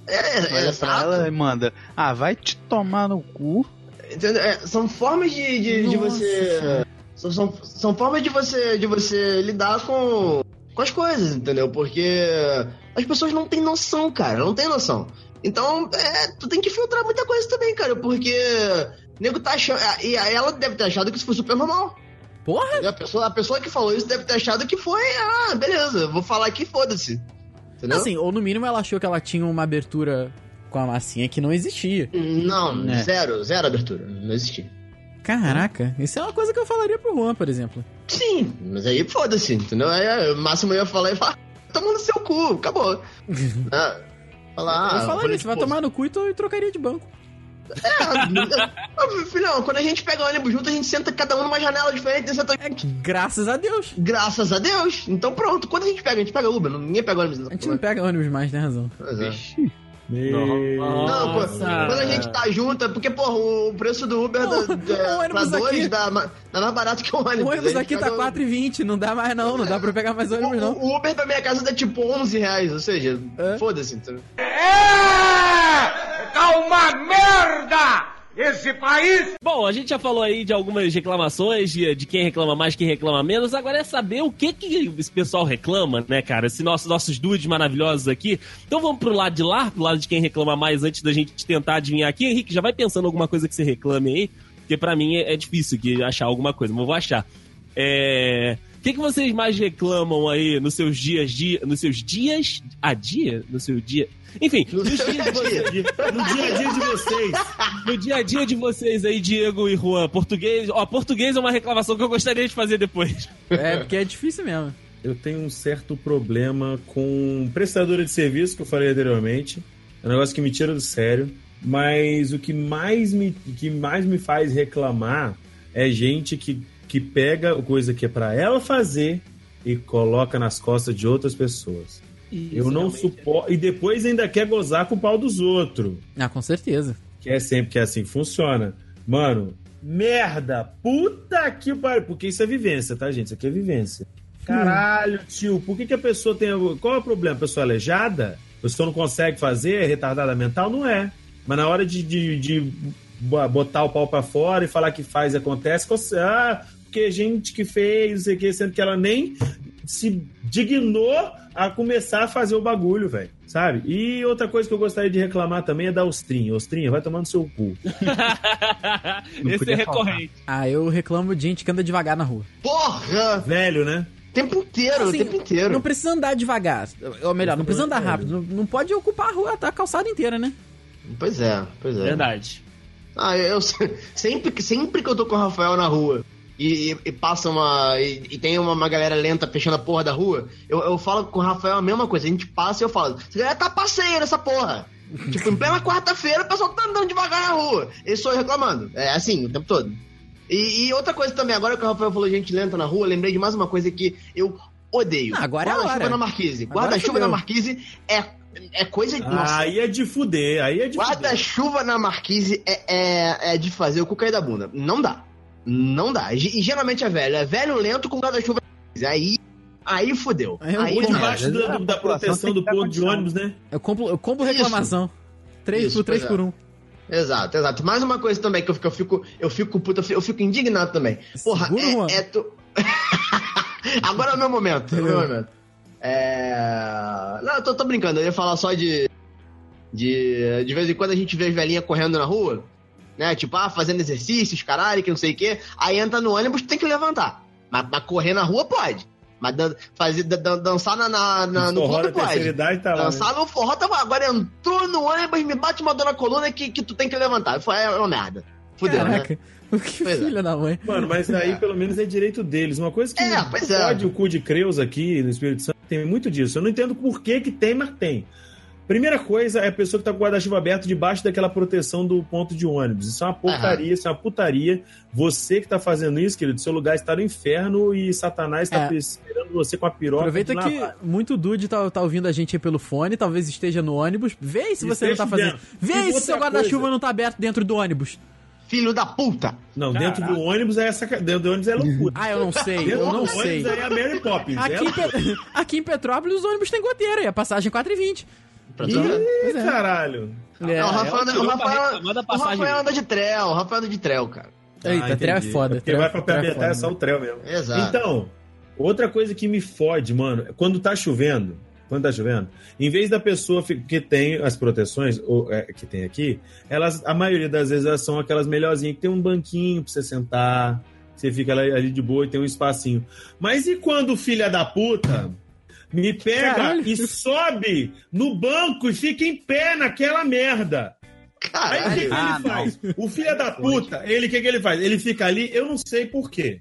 é, é, Olha pra ela e manda, ah, vai te tomar no cu. Entendeu? É, são formas de, de, de você. São, são, são formas de você, de você lidar com, com as coisas, entendeu? Porque as pessoas não têm noção, cara. Não têm noção. Então, é, tu tem que filtrar muita coisa também, cara. Porque o nego tá achando. E ela deve ter achado que isso foi super normal. Porra! entendeu? A pessoa, a pessoa que falou isso deve ter achado que foi. Ah, beleza, vou falar aqui, foda-se. Entendeu? Assim, ou no mínimo ela achou que ela tinha uma abertura com a massinha que não existia. não, É. zero, zero abertura. Não existia. Caraca, isso é uma coisa que eu falaria pro Juan, por exemplo. Sim, mas aí foda-se, entendeu? Aí é, o máximo ia falar e falar, toma no seu cu, acabou. [LAUGHS] ah, falar, eu ah, falaria, você vai tomar no cu e tu- e trocaria de banco. É, filhão, quando a gente pega o ônibus junto, a gente senta cada um numa janela diferente, senta... É, graças a Deus. Graças a Deus. Então pronto, quando a gente pega, a gente pega Uber, ninguém pega ônibus. A gente não pega ônibus mais, tem razão. Pois é. Meu... Não, pô, quando a gente tá junto, é porque, porra, o preço do Uber Não, da, [LAUGHS] o da, ônibus pra dois aqui- dá, dá mais barato que o ônibus. O ônibus aqui tá pega o- 4,20, não dá mais não, não dá pra pegar mais ônibus não. O, o Uber pra minha casa dá tipo 11 reais, ou seja, É? foda-se. Então. Tá uma merda! Esse país! Bom, a gente já falou aí de algumas reclamações, de, de quem reclama mais, quem reclama menos. Agora é saber o que que esse pessoal reclama, né, cara? Esse nosso, nossos dudes maravilhosos aqui. Então vamos pro lado de lá, pro lado de quem reclama mais, antes da gente tentar adivinhar aqui. Henrique, já vai pensando alguma coisa que você reclame aí, porque pra mim é, é difícil aqui achar alguma coisa, mas eu vou achar. É... O que, que vocês mais reclamam aí nos seus dias, dia, nos seus dias a dia? No seu dia... Enfim. No dia a dia de vocês. No dia a dia de vocês aí, Diego e Juan, português. Ó, português é uma reclamação que eu gostaria de fazer depois. É, porque é difícil mesmo. Eu tenho um certo problema com prestadora de serviço, que eu falei anteriormente. É um negócio que me tira do sério. Mas o que mais me, que mais me faz reclamar é gente que, que pega coisa que é pra ela fazer e coloca nas costas de outras pessoas. eu não suporto. E depois ainda quer gozar com o pau dos outros. Ah, com certeza. Que é sempre que é assim que funciona. Mano, merda! Puta que pariu! Porque isso é vivência, tá, gente? Isso aqui é vivência. Caralho, tio, por que, que a pessoa tem. Qual é o problema? A pessoa é aleijada? A pessoa não consegue fazer? É retardada mental? Não é. Mas na hora de, de, de botar o pau pra fora e falar que faz e acontece, ah, porque gente que fez, não sei o que, sendo que ela nem se dignou a começar a fazer o bagulho, velho. Sabe? E outra coisa que eu gostaria de reclamar também é da Ostrinha. Ostrinha, vai tomando seu cu. [LAUGHS] Esse é recorrente. Ah, eu reclamo de gente que anda devagar na rua. Porra! Velho, né? O tempo inteiro, Assim, o tempo inteiro. Não precisa andar devagar. Ou melhor, não precisa andar rápido. Não, não pode ocupar a rua, tá a calçada inteira, né? Pois é, pois é. Verdade. Ah, eu [LAUGHS] sempre, que- sempre que eu tô com o Rafael na rua e, e- e passa uma. E, e tem uma, uma galera lenta fechando a porra da rua, eu, eu falo com o Rafael a mesma coisa. A gente passa e eu falo, essa galera tá passeio nessa porra. [LAUGHS] tipo, em plena quarta-feira o pessoal tá andando devagar na rua. Eu sou eu reclamando. É assim, o tempo todo. E, e outra coisa também, agora que o Rafael falou gente lenta na rua, eu lembrei de mais uma coisa que eu odeio. Ah, agora é a Guarda-chuva na Marquise. Guarda-chuva na Marquise é, é coisa. nossa, Aí é de fuder, aí é de fuder. Guarda-chuva na Marquise é, é, é de fazer o cu cair da bunda. Não dá. Não dá. E, geralmente é velho. É velho lento com guarda-chuva. Aí. Aí fudeu. Aí Debaixo era. da, da proteção do ponto de ônibus, né? Eu compro, eu compro reclamação. 3 Isso, por 3 pois por é. 1. Exato, exato. Mais uma coisa também que eu fico, eu fico, eu fico puto, eu fico, indignado também. Porra, Segura, é, é tu... [LAUGHS] Agora é o meu momento. É o meu momento. É... Não, eu tô, tô brincando, eu ia falar só de. De. De vez em quando a gente vê as velhinhas correndo na rua, né? Tipo, ah, fazendo exercícios, caralho, que não sei o quê. Aí entra no ônibus, tem que levantar. Mas, mas correr na rua pode. Mas dan- fazer, dan- dan- dançar na, na, na- no Forró pode. tá lá. né? Dançar no forró, tá, agora entrou no ônibus, me bate uma dor na coluna que, que tu tem que levantar. Foi é uma merda. Fudeu, né? Caraca. [LAUGHS] Que Pois é. filha da mãe. Mano, mas aí pelo menos é direito deles. Uma coisa que É, pois é. pode o cu de Creus aqui no Espírito Santo tem muito disso. Eu não entendo por que, que tem, mas tem. Primeira coisa é a pessoa que tá com o guarda-chuva aberto debaixo daquela proteção do ponto de ônibus. Isso é uma porcaria, isso é uma putaria. Você que tá fazendo isso, querido, seu lugar está no inferno e Satanás tá É. esperando você com a piroca. Aproveita que muito dude tá, tá ouvindo a gente aí pelo fone, talvez esteja no ônibus. Vê aí se E você não tá fazendo. dentro. Vê aí se seu guarda-chuva não tá aberto dentro do ônibus. Filho da puta! Não, dentro do ônibus é essa. Dentro do ônibus é loucura. Ah, eu não sei, Dentro eu não do sei. ônibus aí é a Mary Poppins. Aqui, é em Pe- [LAUGHS] aqui em Petrópolis os ônibus tem goteira e a passagem é 4,20. Pra Ih, tu ver. Pois é. caralho. É, Não, o Rafael, anda- o Rafael, da o Rafael anda de trel, o Rafael anda de trel, cara. Eita, Ah, trel é entendi. foda. Trel- vai pra trel é é só o trel mesmo. Exato. Então, outra coisa que me fode, mano, é quando tá chovendo, quando tá chovendo, em vez da pessoa que tem as proteções ou, é, que tem aqui, elas, a maioria das vezes elas são aquelas melhorzinhas que tem um banquinho pra você sentar, você fica ali, ali de boa e tem um espacinho. Mas e quando o filho da puta me pega Caralho. e sobe no banco e fica em pé naquela merda? Aí o que, que Caralho. ele Ah, faz? O filho da puta, ele o que, que ele faz? Ele fica ali, eu não sei por quê.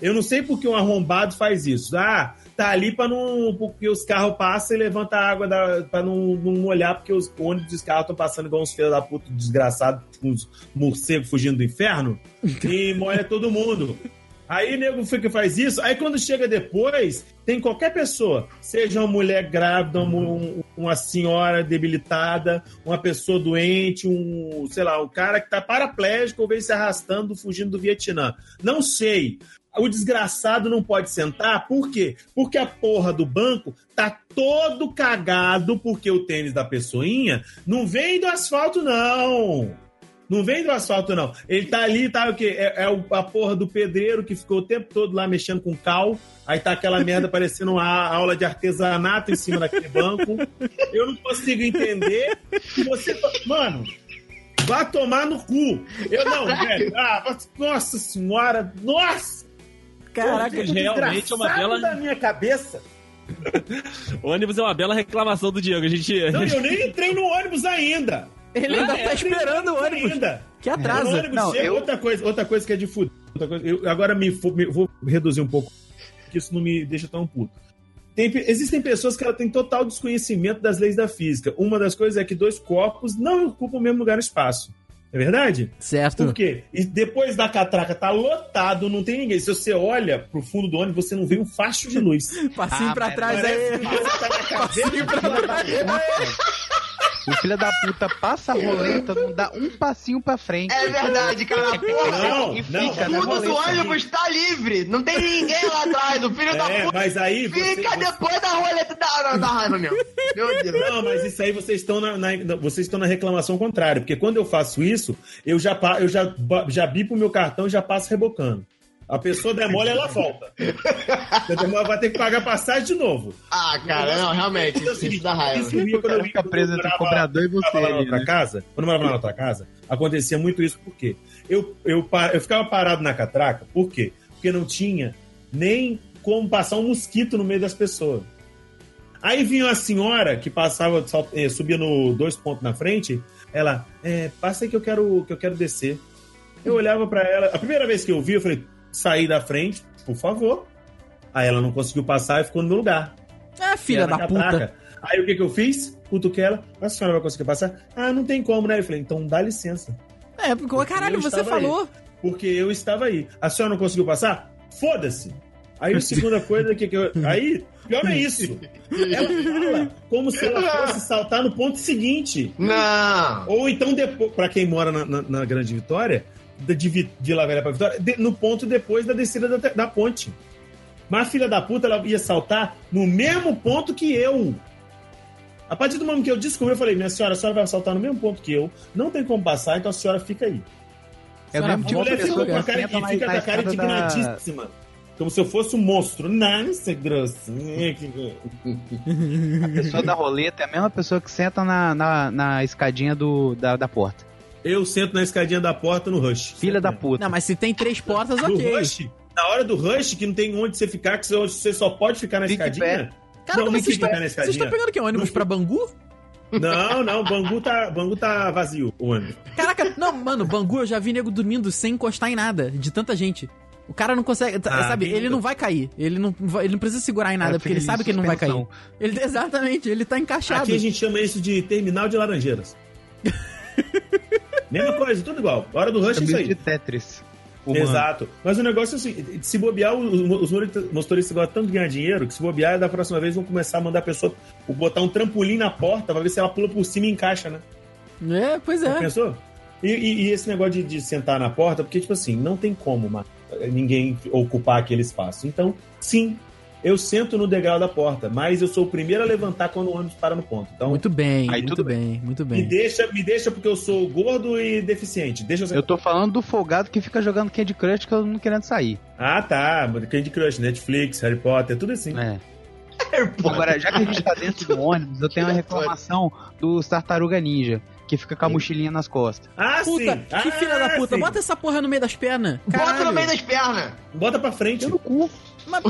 Eu não sei por que um arrombado faz isso. Ah, tá ali pra não. Porque os carros passam e levanta a água da, pra não, não molhar, porque os ônibus e os carros estão passando igual uns filhos da puta desgraçados, uns morcegos fugindo do inferno, [LAUGHS] e molha todo mundo. Aí nego fica faz isso, aí quando chega depois, tem qualquer pessoa, seja uma mulher grávida, um- uma senhora debilitada, uma pessoa doente, um, sei lá, um cara que tá paraplégico ou vem se arrastando, fugindo do Vietnã. Não sei. O desgraçado não pode sentar, por quê? Porque a porra do banco tá todo cagado, porque o tênis da pessoinha não vem do asfalto, não. Não vem do asfalto, não. Ele tá ali, tá o quê? É, é a porra do pedreiro que ficou o tempo todo lá mexendo com cal. Aí tá aquela merda [LAUGHS] parecendo uma aula de artesanato em cima daquele banco. Eu não consigo entender. que Você. Mano, vá tomar no cu. Eu não, velho. Ah, nossa senhora. Nossa! Caraca, que realmente é uma bela- da minha cabeça. O [LAUGHS] ônibus é uma bela reclamação do Diego. A gente. Não, eu nem entrei no ônibus ainda. Ele ainda Ah, é? tá esperando o ônibus. Ainda. Que O atrasa. ônibus Não, chega, eu- outra, coisa, outra coisa que é de fuder. outra coisa- eu agora me, me- vou reduzir um pouco, que isso não me deixa tão puto. Tem existem pessoas que têm total desconhecimento das leis da física. Uma das coisas é que dois corpos não ocupam o mesmo lugar no espaço. É verdade? Certo. Por quê? E depois da catraca tá lotado, não tem ninguém. Se você olha pro fundo do ônibus, você não vê um facho de luz. [LAUGHS] Passinho Ah, pra trás aí. você tá na cadeira O filho da puta passa a roleta, não dá um passinho pra frente. É verdade, cara. Porra, Não, e não, fica o na fundo do ônibus tá livre. Não tem ninguém lá atrás. O filho da É, puta mas aí você, fica você- depois da roleta da, da raiva mesmo. Meu Deus. Não, mas isso aí vocês estão na, na- vocês estão na reclamação contrária, porque quando eu faço isso, eu já eu já já bipo o meu cartão e já passo rebocando. A pessoa demora ela volta. Você demora, vai ter que pagar passagem de novo. Ah, cara, não, realmente. É Isso, isso dá raiva. isso ia quando eu fica preso eu entre o morava- cobrador e você lá na outra né? casa, quando eu morava lá na outra casa, acontecia muito isso, por quê? Eu, eu, eu ficava parado na catraca, por quê? Porque não tinha nem como passar um mosquito no meio das pessoas. Aí vinha uma senhora que passava, eh, subia no dois pontos na frente, ela, é, passa aí que eu quero, que eu quero descer. Eu olhava pra ela, a primeira vez que eu vi, eu falei, saí da frente, por favor. Aí ela não conseguiu passar e ficou no meu lugar. É, filha da puta. Aí o que, que eu fiz? Cutuquei ela. A senhora vai conseguir passar? Ah, não tem como, né? Eu falei, então dá licença. É, porque, caralho, eu você estava aí. falou. Porque eu estava aí. A senhora não conseguiu passar? Foda-se. Aí a [LAUGHS] segunda coisa que, que eu. Aí, pior é isso. Ela fala como se ela fosse saltar no ponto seguinte. Não. Ou então, depois, pra quem mora na, na- na Grande Vitória, de, de, La Velha pra Vitória, de- no ponto depois da descida da, da ponte. Mas a filha da puta, ela ia saltar no mesmo ponto que eu. A partir do momento que eu descobri, eu falei, minha senhora, a senhora vai saltar no mesmo ponto que eu, não tem como passar, então a senhora fica aí. É o mesmo A tipo de mulher ficou que com a cara, e na- fica com a cara indignadíssima. Como se eu fosse um monstro. Nossa, grossinha. que- A pessoa da roleta é a mesma pessoa que senta na, na, na escadinha do, da, da porta. Eu sento na escadinha da porta no rush. Filha da puta. Não, mas se tem três portas, No ok. rush, na hora do rush, que não tem onde você ficar, que você- só pode ficar na Fique escadinha. Cara, Não, como nem vocês fica estão na vocês estão escadinha. pegando o quê? Ônibus pra Bangu? Não, não, Bangu tá, Bangu tá vazio, o ônibus. Caraca, não, mano, Bangu eu já vi nego dormindo sem encostar em nada, de tanta gente. O cara não consegue, tá- Ah, sabe? Ele não vai cair. Ele não, ele não precisa segurar em nada, Cara, porque ele sabe que ele não vai cair. Ele, [LAUGHS] exatamente, ele tá encaixado. Aqui a gente chama isso de terminal de laranjeiras. [LAUGHS] Mesma coisa, tudo igual. Hora do rush é isso aí. de Tetris. Humano. Exato. Mas o negócio é assim: se bobear, os, motoristas gostam tanto de ganhar dinheiro que se bobear, da próxima vez vão começar a mandar a pessoa botar um trampolim na porta pra ver se ela pula por cima e encaixa, né? É, pois Já é. pensou? E, e- e esse negócio de, de sentar na porta, porque, tipo assim, não tem como ma- ninguém ocupar aquele espaço. Então, sim, eu sento no degrau da porta, mas eu sou o primeiro a levantar quando o ônibus para no ponto. Então, Muito bem, Aí muito tudo bem, muito me bem. deixa, me deixa porque eu sou gordo e deficiente. Deixa eu. Eu tô falando do folgado que fica jogando Candy Crush que eu não querendo sair. Ah, tá. Candy Crush, Netflix, Harry Potter, tudo assim. É. [LAUGHS] Agora, já que a gente tá dentro do ônibus, eu tenho uma [LAUGHS] reclamação dos Tartaruga Ninja, que fica com a mochilinha nas costas. Ah, Puta, sim. que Ah, filha da puta, sim. bota essa porra no meio das pernas. Bota Caralho. no meio das pernas. Bota pra frente. Eu no cu. Mas-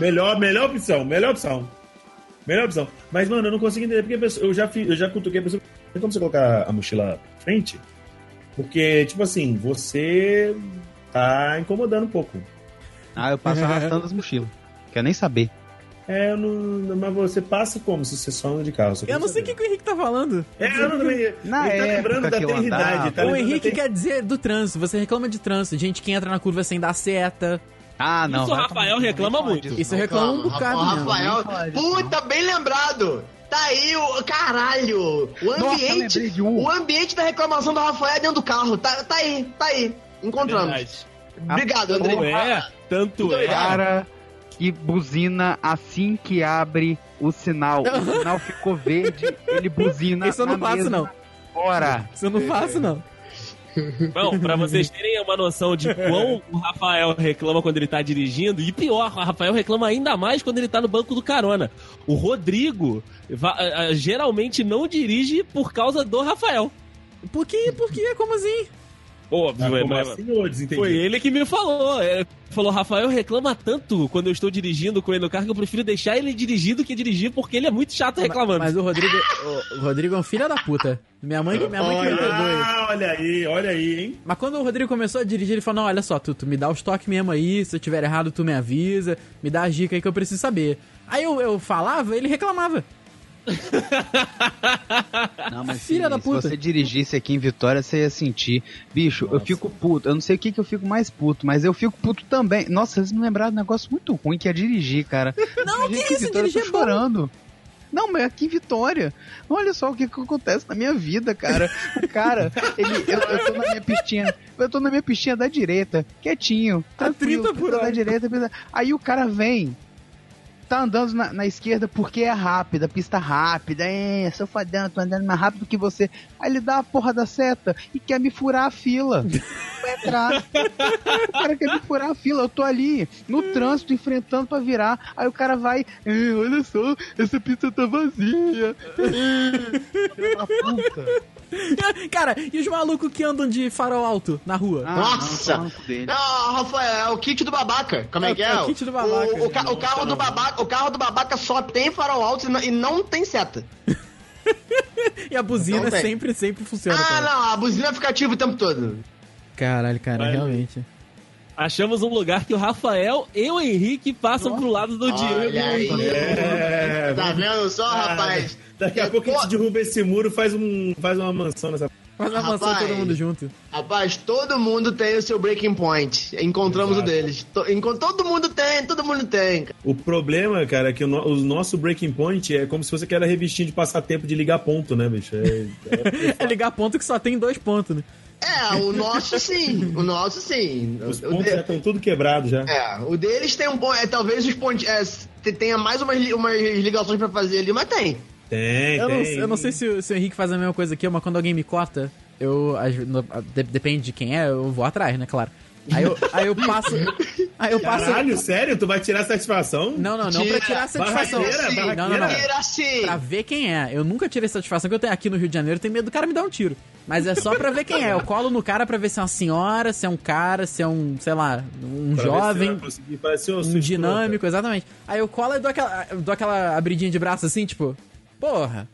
melhor, melhor opção, melhor opção. Melhor opção. Mas, mano, eu não consigo entender, porque a pessoa- eu já, fiz, eu já cutuquei a pessoa. Tem como você colocar a mochila pra frente? Porque, tipo assim, você tá incomodando um pouco. Ah, eu passo arrastando as mochilas. Quer nem saber. É, eu não, mas você passa como se você só anda de carro? Eu não sei o que, que o Henrique tá falando. É, eu não também. Na ele tá lembrando época da que eu eternidade. andava. Tá o lembrando Henrique da quer dizer do trânsito, você reclama de trânsito, gente que entra na curva sem dar seta. Ah, não. Isso o Rafael reclama muito. Isso reclamo um bocado, mesmo. Rafael, puta, bem lembrado. Tá aí o caralho. O Nossa, ambiente, de um. o ambiente da reclamação do Rafael é dentro do carro. Tá, tá aí, tá aí. Encontramos. Verdade. Obrigado, André. Tanto é, tanto Muito é. Cara que buzina assim que abre o sinal. O sinal ficou verde, ele buzina. Isso eu não faço, mesma não. Hora. Isso eu não faço, não. Bom, pra vocês terem uma noção de quão o Rafael reclama quando ele tá dirigindo, e pior, o Rafael reclama ainda mais quando ele tá no banco do carona. O Rodrigo ah, ah, geralmente não dirige por causa do Rafael. Por quê? Por quê? Como assim? Óbvio, Ah, é, mas- assim? Foi ele que me falou. É, falou, Rafael reclama tanto quando eu estou dirigindo com ele no carro que eu prefiro deixar ele dirigir do que dirigir, porque ele é muito chato reclamando. Mas o Rodrigo, o, Rodrigo é um filho da puta. Minha mãe, minha mãe que me perdoe. Ah, olha aí, olha aí, hein? Mas quando o Rodrigo começou a dirigir, ele falou: Não, olha só, tu, tu me dá os toques mesmo aí, se eu tiver errado, tu me avisa, me dá as dicas aí que eu preciso saber. Aí eu, eu falava, ele reclamava. [LAUGHS] Não, mas Filha se, da puta. se você dirigisse aqui em Vitória, você ia sentir. Bicho, eu fico puto. Eu não sei o que, que eu fico mais puto, mas eu fico puto também. Nossa, vocês me lembraram de um negócio muito ruim que é dirigir, cara. [LAUGHS] Não, Dirigir que isso, Vitória, eu dirigir tô é chorando. Não, mas aqui em Vitória. Olha só o que, que acontece na minha vida, cara. O cara, ele, eu, eu tô na minha pistinha. Eu tô na minha pistinha da direita, quietinho. tranquilo, 30 por hora. Da direita, Aí o cara vem. Tá andando na, na esquerda porque é rápida, pista rápida. É, sou fodão, tô andando mais rápido que você. Aí ele dá a porra da seta e quer me furar a fila. [LAUGHS] Vai entrar. O cara quer me furar a fila. Eu tô ali no trânsito enfrentando pra virar. Aí o cara vai. "É, olha só, essa pista tá vazia. [LAUGHS] Puta. [LAUGHS] Cara, e os malucos que andam de farol alto na rua? Ah, Nossa! não. Não, Rafael, é o kit do babaca. Como é, É o- que é? é o kit do babaca. O, o ca- o carro do babaca, o carro do babaca só tem farol alto e não, e não tem seta. [LAUGHS] E a buzina Não tem. sempre, sempre funciona. Ah, cara. não, a buzina fica ativa o tempo todo. Caralho, cara, Vai. realmente. Achamos um lugar que o Rafael e o Henrique passam pro lado do Diego. Olha aí. É, [LAUGHS] Tá vendo só, Ah, rapaz? Daqui a pouco a gente derruba esse muro faz, um, faz uma mansão nessa. Faz uma mansão Rapaz. todo mundo junto. Rapaz, todo mundo tem o seu breaking point. Encontramos Exato. o deles. Todo mundo tem, todo mundo tem. cara. O problema, cara, é que o, no- o nosso breaking point é como se fosse aquela revistinha de passatempo de ligar ponto, né, bicho? É, é- [LAUGHS] É ligar ponto que só tem dois pontos, né? É, o nosso sim. O nosso sim. os O- o pontos de- já estão tudo quebrados já. É, o deles tem um ponto. É, talvez os pontos. É, te- tenha mais umas, umas ligações pra fazer ali, mas tem. Tem, Eu não, tem. eu não sei se, o- se o Henrique faz a mesma coisa que eu, mas quando alguém me corta, eu. depende de quem é, eu vou atrás, né, claro. Aí eu, aí eu passo. Aí eu passo. Caralho, sério? Tu vai tirar satisfação? Não, não, não Tira. pra tirar a satisfação. Barraqueira, Sim, Não, não, não. Tira assim. Pra ver quem é. Eu nunca tirei satisfação que eu tenho aqui no Rio de Janeiro, eu tenho medo do cara me dar um tiro. Mas é só pra ver quem é. Eu colo no cara pra ver se é uma senhora, se é um cara, se é um, sei lá, um Pra ver se jovem. um dinâmico, exatamente. Aí eu colo e dou aquela, dou aquela abridinha de braço assim, tipo, porra.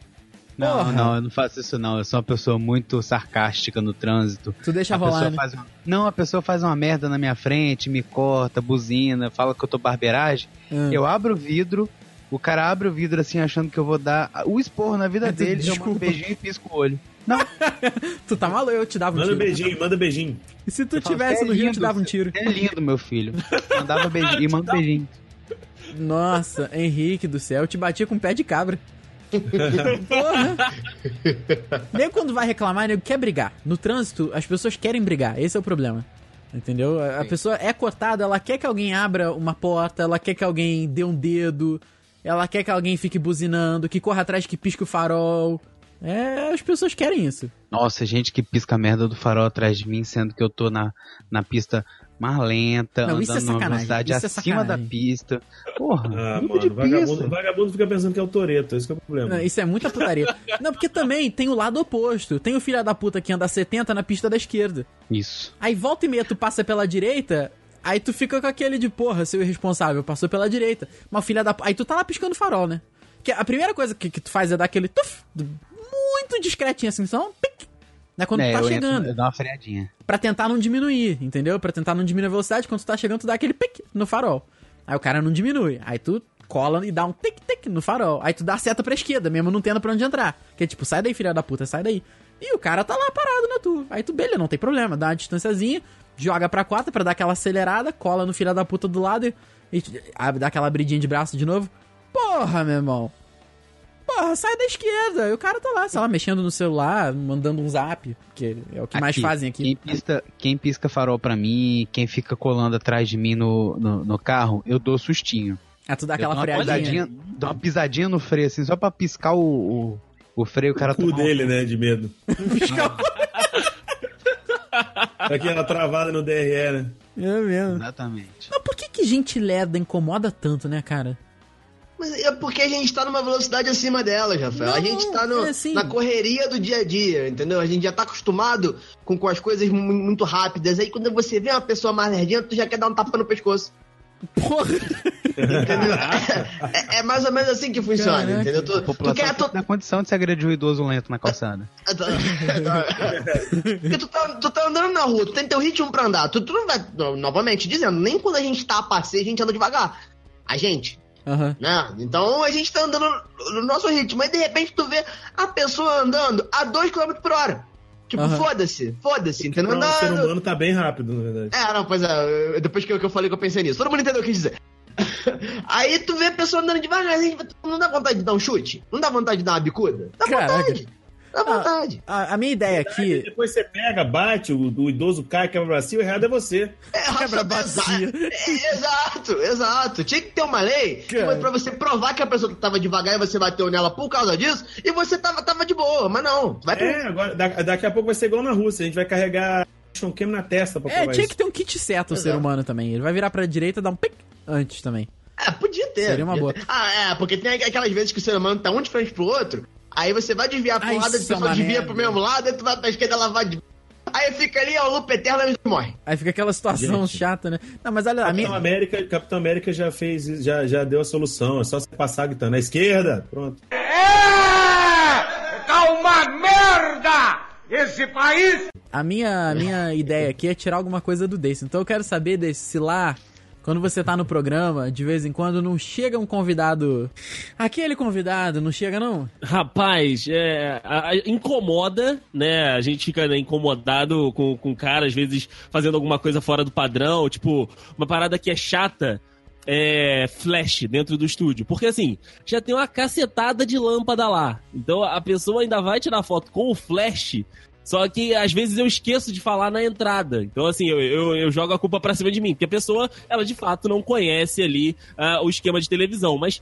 Não, Porra. não, eu não faço isso não. Eu sou uma pessoa muito sarcástica no trânsito. Tu deixa A rolar, né? faz uma- Não, a pessoa faz uma merda na minha frente, me corta, buzina, fala que eu tô barbeiragem. Hum. Eu abro o vidro, o cara abre o vidro assim, achando que eu vou dar o esporro na vida É, [LAUGHS] dele, eu mando desculpa. um beijinho e pisco o olho. Não, [LAUGHS] Tu tá maluco, eu te dava um Manda tiro. beijinho, manda beijinho. E se tu eu falo, tivesse "Você é no Rio, eu te dava um tiro. É lindo, meu filho. Mandava beijinho [LAUGHS] e manda beijinho. Nossa, Henrique do céu, eu te batia com um pé de cabra. Porra! Nem quando vai reclamar, nego quer brigar. No trânsito, as pessoas querem brigar. Esse é o problema. Entendeu? A pessoa é cotada, ela quer que alguém abra uma porta, ela quer que alguém dê um dedo, ela quer que alguém fique buzinando, que corra atrás, que pisque o farol. É, as pessoas querem isso. Nossa, gente que pisca a merda do farol atrás de mim, sendo que eu tô na, na pista mais lenta, Não, isso é andando numa sacanagem, velocidade isso é acima da pista. Porra, Ah, limpa de mano, vagabundo, pista. vagabundo fica pensando que é o Toreto, esse que é o problema. Não, isso é muita putaria. Não, porque também tem o lado oposto. Tem o filho da puta que anda a 70 na pista da esquerda. Isso. Aí volta e meia tu passa pela direita, aí tu fica com aquele de porra, seu irresponsável, passou pela direita. Mas filha da. Aí tu tá lá piscando farol, né? Que a primeira coisa que, que tu faz é dar aquele tuf, muito discretinho assim, só um né? Quando é, tu tá chegando. Entro, dou uma freadinha. Pra tentar não diminuir, entendeu? Pra tentar não diminuir a velocidade, quando tu tá chegando, tu dá aquele pic no farol. Aí o cara não diminui. Aí tu cola e dá um tic-tic no farol. Aí tu dá a seta pra esquerda, mesmo não tendo pra onde entrar. Que é tipo, sai daí, filha da puta, sai daí. E o cara tá lá parado na tua. Aí tu, beleza, não tem problema. Dá uma distanciazinha, joga pra quarta pra dar aquela acelerada, cola no filho da puta do lado e, e dá aquela abridinha de braço de novo. Porra, meu irmão. Porra, sai da esquerda. E o cara tá lá, sei lá, mexendo no celular, mandando um zap. Que é o que mais Aqui, fazem aqui. Quem pisca, quem pisca farol pra mim, quem fica colando atrás de mim no, no, no carro, eu dou sustinho. Ah, tu dá aquela dou freadinha. pisadinha, dou uma pisadinha no freio, assim, só pra piscar o, o, o freio, o cara O cu toma um- dele, né, de medo. Aquela travada no DRE, né? É mesmo. Exatamente. Mas por que, que gente lerda incomoda tanto, né, cara? Mas é porque a gente tá numa velocidade acima delas, Rafael. a Não, gente tá no- é assim. na correria do dia a dia, entendeu? A gente já tá acostumado com, com as coisas mu- muito rápidas. Aí quando você vê uma pessoa mais lerdinha, tu já quer dar um tapa no pescoço. Porra! Entendeu? é, é mais ou menos assim que funciona, Caraca. entendeu? A Tu, tu quer. Tu, dar condição de se agredir o idoso lento na calçada. [LAUGHS] Porque tu tá, tu tá andando na rua, tu tem teu ritmo pra andar. Tu, tu não vai, no- novamente dizendo, nem quando a gente tá a passeio, a gente anda devagar. A gente, Aham. Né? Então a gente tá andando no- no nosso ritmo. Aí de repente tu vê a pessoa andando a 2 km por hora. Tipo, Aham. foda-se, foda-se, entendeu? Não, o ser Andando. humano tá bem rápido, na verdade. É, não, pois é, depois que eu, que eu falei que eu pensei nisso. Todo mundo entendeu o que eu quis dizer. [LAUGHS] Aí tu vê a pessoa andando devagarzinho, não dá vontade de dar um chute? Não dá vontade de dar uma bicuda? Dá Caraca. vontade. Dá vontade. A, a minha ideia aqui. Depois você pega, bate, o, o idoso cai, quebra o bracinho, o errado é você. É, Quebra bacia. é, exato, exato. Tinha que ter uma lei que Cara. foi pra você provar que a pessoa tava devagar e você bateu nela por causa disso, e você tava, tava de boa, mas não. Vai pro- É, agora, da- daqui a pouco vai ser igual na Rússia, a gente vai carregar um queima na testa pra É, tinha isso. que ter um kit certo o ser humano também. Ele vai virar pra direita e dar um pic antes também. É, podia ter. Seria uma boa. ter. Ah, é, porque tem aquelas vezes que o ser humano tá um de frente pro outro, aí você vai desviar pro Ah, lado, a é pessoa desvia pro mesmo lado, aí tu vai pra esquerda, ela vai de... Aí fica ali, é o loop eterno e morre. Aí fica aquela situação Gente. chata, né? Não, mas olha, a Capitão minha. América, Capitão América já fez, já, já deu a solução. É só você passar gritando na esquerda, pronto. É! Tá uma merda! Esse país! A minha, a minha ideia aqui é tirar alguma coisa do Dace. Então eu quero saber, Dace, se lá, quando você tá no programa, de vez em quando não chega um convidado. Aquele convidado, não chega não? Rapaz, é, a- a- incomoda, né? A gente fica né, incomodado com, o cara, às vezes fazendo alguma coisa fora do padrão, tipo, uma parada que é chata. É flash dentro do estúdio. Porque assim, já tem uma cacetada de lâmpada lá. Então a pessoa ainda vai tirar foto com o flash. Só que às vezes eu esqueço de falar na entrada. Então, assim, eu, eu, eu jogo a culpa pra cima de mim. Porque a pessoa, ela de fato não conhece ali ah, o esquema de televisão. Mas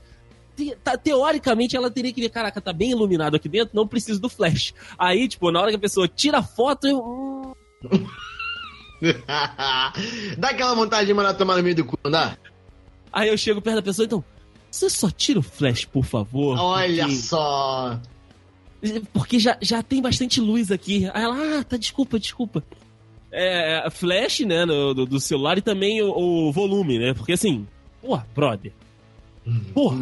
tá- teoricamente ela teria que ver, caraca, tá bem iluminado aqui dentro, não preciso do flash. Aí, tipo, na hora que a pessoa tira a foto, eu. hum, [LAUGHS] dá aquela vontade de mandar tomar no meio do cu, não dá? Aí eu chego perto da pessoa, então. Você só tira o flash, por favor. Olha porque, só. porque já, já tem bastante luz aqui. Aí ela, ah, tá, desculpa, desculpa. É, flash, né, no- do, do celular e também o, o volume, né? Porque assim, pô, brother. Porra.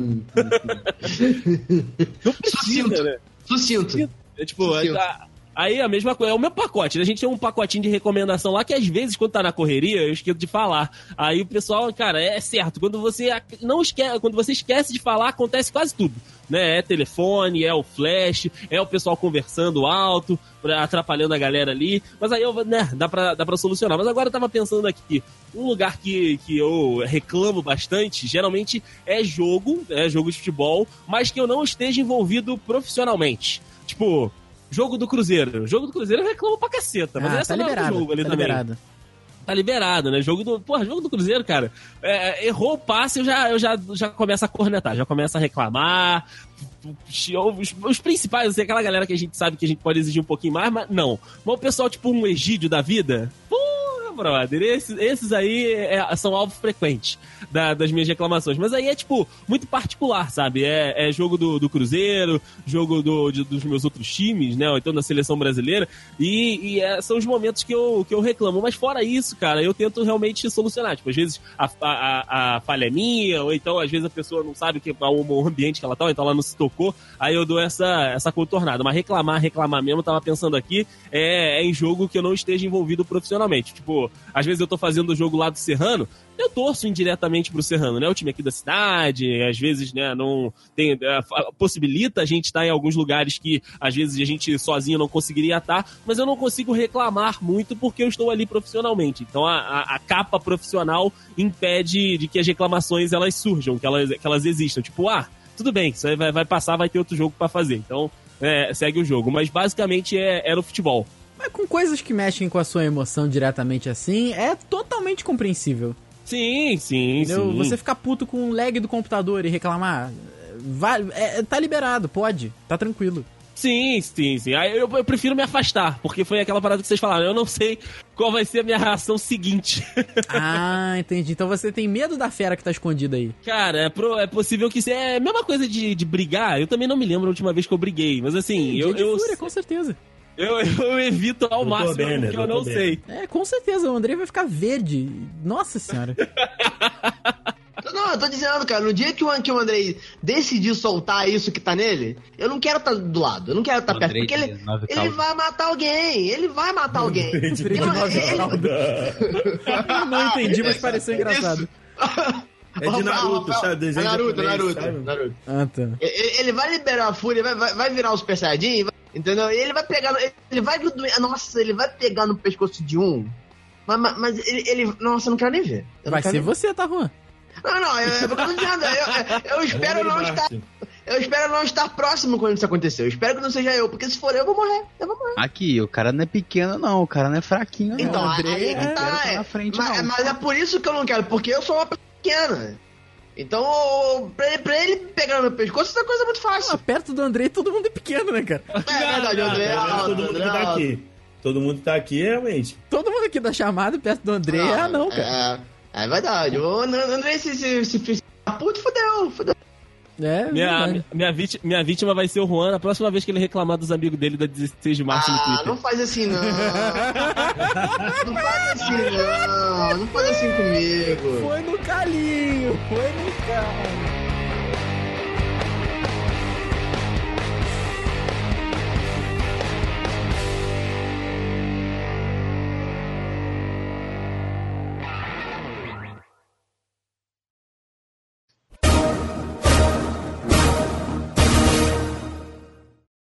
não precisa, né? Sucinto. É tipo, Sucinto. a- aí a mesma coisa, é o meu pacote, né? A gente tem um pacotinho de recomendação lá que às vezes, quando tá na correria, eu esqueço de falar. Aí o pessoal, cara, é certo, quando você não esquece, quando você esquece de falar, acontece quase tudo. Né? É telefone, é o flash, é o pessoal conversando alto, atrapalhando a galera ali. Mas aí eu, né, dá pra, dá pra solucionar. Mas agora eu tava pensando aqui, um lugar que, que eu reclamo bastante, geralmente é jogo, é jogo de futebol, mas que eu não esteja envolvido profissionalmente. Tipo, jogo do Cruzeiro. Jogo do Cruzeiro eu reclamo pra caceta, mas ah, essa tá não é do liberado. jogo ali tá também. liberado. Tá liberado, né? Jogo do. Porra, jogo do Cruzeiro, cara. É, errou o passe, eu já, eu já, já começo a cornetar, já começo a reclamar. Os, os principais, assim, aquela galera que a gente sabe que a gente pode exigir um pouquinho mais, mas não. Mas o pessoal, tipo, um Egídio da vida. Porra, brother. Esses, esses aí é- são alvo frequente da- das minhas reclamações. Mas aí é, tipo, muito particular, sabe? É, é jogo do, do Cruzeiro, jogo do, de- dos meus outros times, né? Ou então da seleção brasileira. E, e, é, são os momentos que eu, que eu reclamo. Mas fora isso, cara, eu tento realmente solucionar. Tipo, às vezes a, a, a- falha é minha, ou então às vezes a pessoa não sabe que, o, ambiente que ela tá, então ela não se tocou. Aí eu dou essa, essa contornada. Mas reclamar, reclamar mesmo, tava pensando aqui, é, é em jogo que eu não esteja envolvido profissionalmente. Tipo, às vezes eu tô fazendo o jogo lá do Serrano, eu torço indiretamente pro Serrano, né? O time aqui da cidade, às vezes, né, não tem, é, possibilita a gente estar em alguns lugares que às vezes a gente sozinho não conseguiria estar, mas eu não consigo reclamar muito porque eu estou ali profissionalmente. Então a, a- a capa profissional impede de que as reclamações elas surjam, que elas, que elas existam. Tipo, ah, tudo bem, isso aí vai, vai passar, vai ter outro jogo pra fazer. Então, é, segue o jogo. Mas basicamente é, é no futebol. Mas com coisas que mexem com a sua emoção diretamente assim, é totalmente compreensível. Sim, sim, Entendeu? sim. Você ficar puto com o lag do computador e reclamar, vai, é, tá liberado, pode, tá tranquilo. Sim, sim, sim. Aí eu, eu prefiro me afastar, porque foi aquela parada que vocês falaram. Eu não sei qual vai ser a minha reação seguinte. [LAUGHS] Ah, entendi. Então você tem medo da fera que tá escondida aí. Cara, é, pro- é possível que seja. É a mesma coisa de, de brigar. Eu também não me lembro a última vez que eu briguei, mas assim, Dia eu, de eu, fúria, com certeza. Eu, eu evito ao Doutor máximo Banner, porque eu não Doutor sei. É, com certeza, o Andrei vai ficar verde. Nossa senhora. [LAUGHS] Não, eu tô dizendo, cara, no dia que o, que o Andrei decidir soltar isso que tá nele, eu não quero estar do lado, eu não quero estar O perto, porque ele, ele vai matar alguém, ele vai matar alguém. Andrei de Ele- calças. não entendi, mas pareceu engraçado. É de Naruto, Rafael- sabe? Desenho é Naruto, japonês, Naruto, sabe? Naruto. Ah, tá. Ele, ele vai liberar a fúria, vai, vai, vai virar o Super Saiyajin, vai- entendeu? E ele vai pegar. Ele vai. Nossa, ele vai pegar no pescoço de um. Mas, mas, mas ele, ele- Nossa, eu não quero nem ver. Eu Vai ser nem você, tá, Juan? Não, não, é, é eu. Eu, eu, eu espero Vamos não estar. Eu espero não estar próximo quando isso acontecer. Eu espero que não seja eu, porque se for eu, eu vou morrer. Eu vou morrer. Aqui, o cara não é pequeno, não. O cara não é fraquinho, não. Então, André, aí que eu tá, tá é. na frente, mas, não. mas é por isso que eu não quero, porque eu sou uma pequena. Então, pra ele, pra ele pegar no meu pescoço, isso é coisa muito Ah, fácil. perto do Andrei todo mundo é pequeno, né, cara? É verdade, o André é Não, alto, todo mundo André que é tá aqui. Todo mundo que tá aqui, realmente. Todo mundo aqui da chamada perto do Andrei é anão, cara. É, é verdade. O André se, se, se fez puto, fudeu, fudeu. É, Minha, verdade. minha, vítima, minha vítima vai ser o Juan na próxima vez que ele reclamar dos amigos dele da 16 de março no Ah, Twitter. não faz assim não. [LAUGHS] não faz assim não. Não faz assim comigo. Foi no calinho, foi no calinho.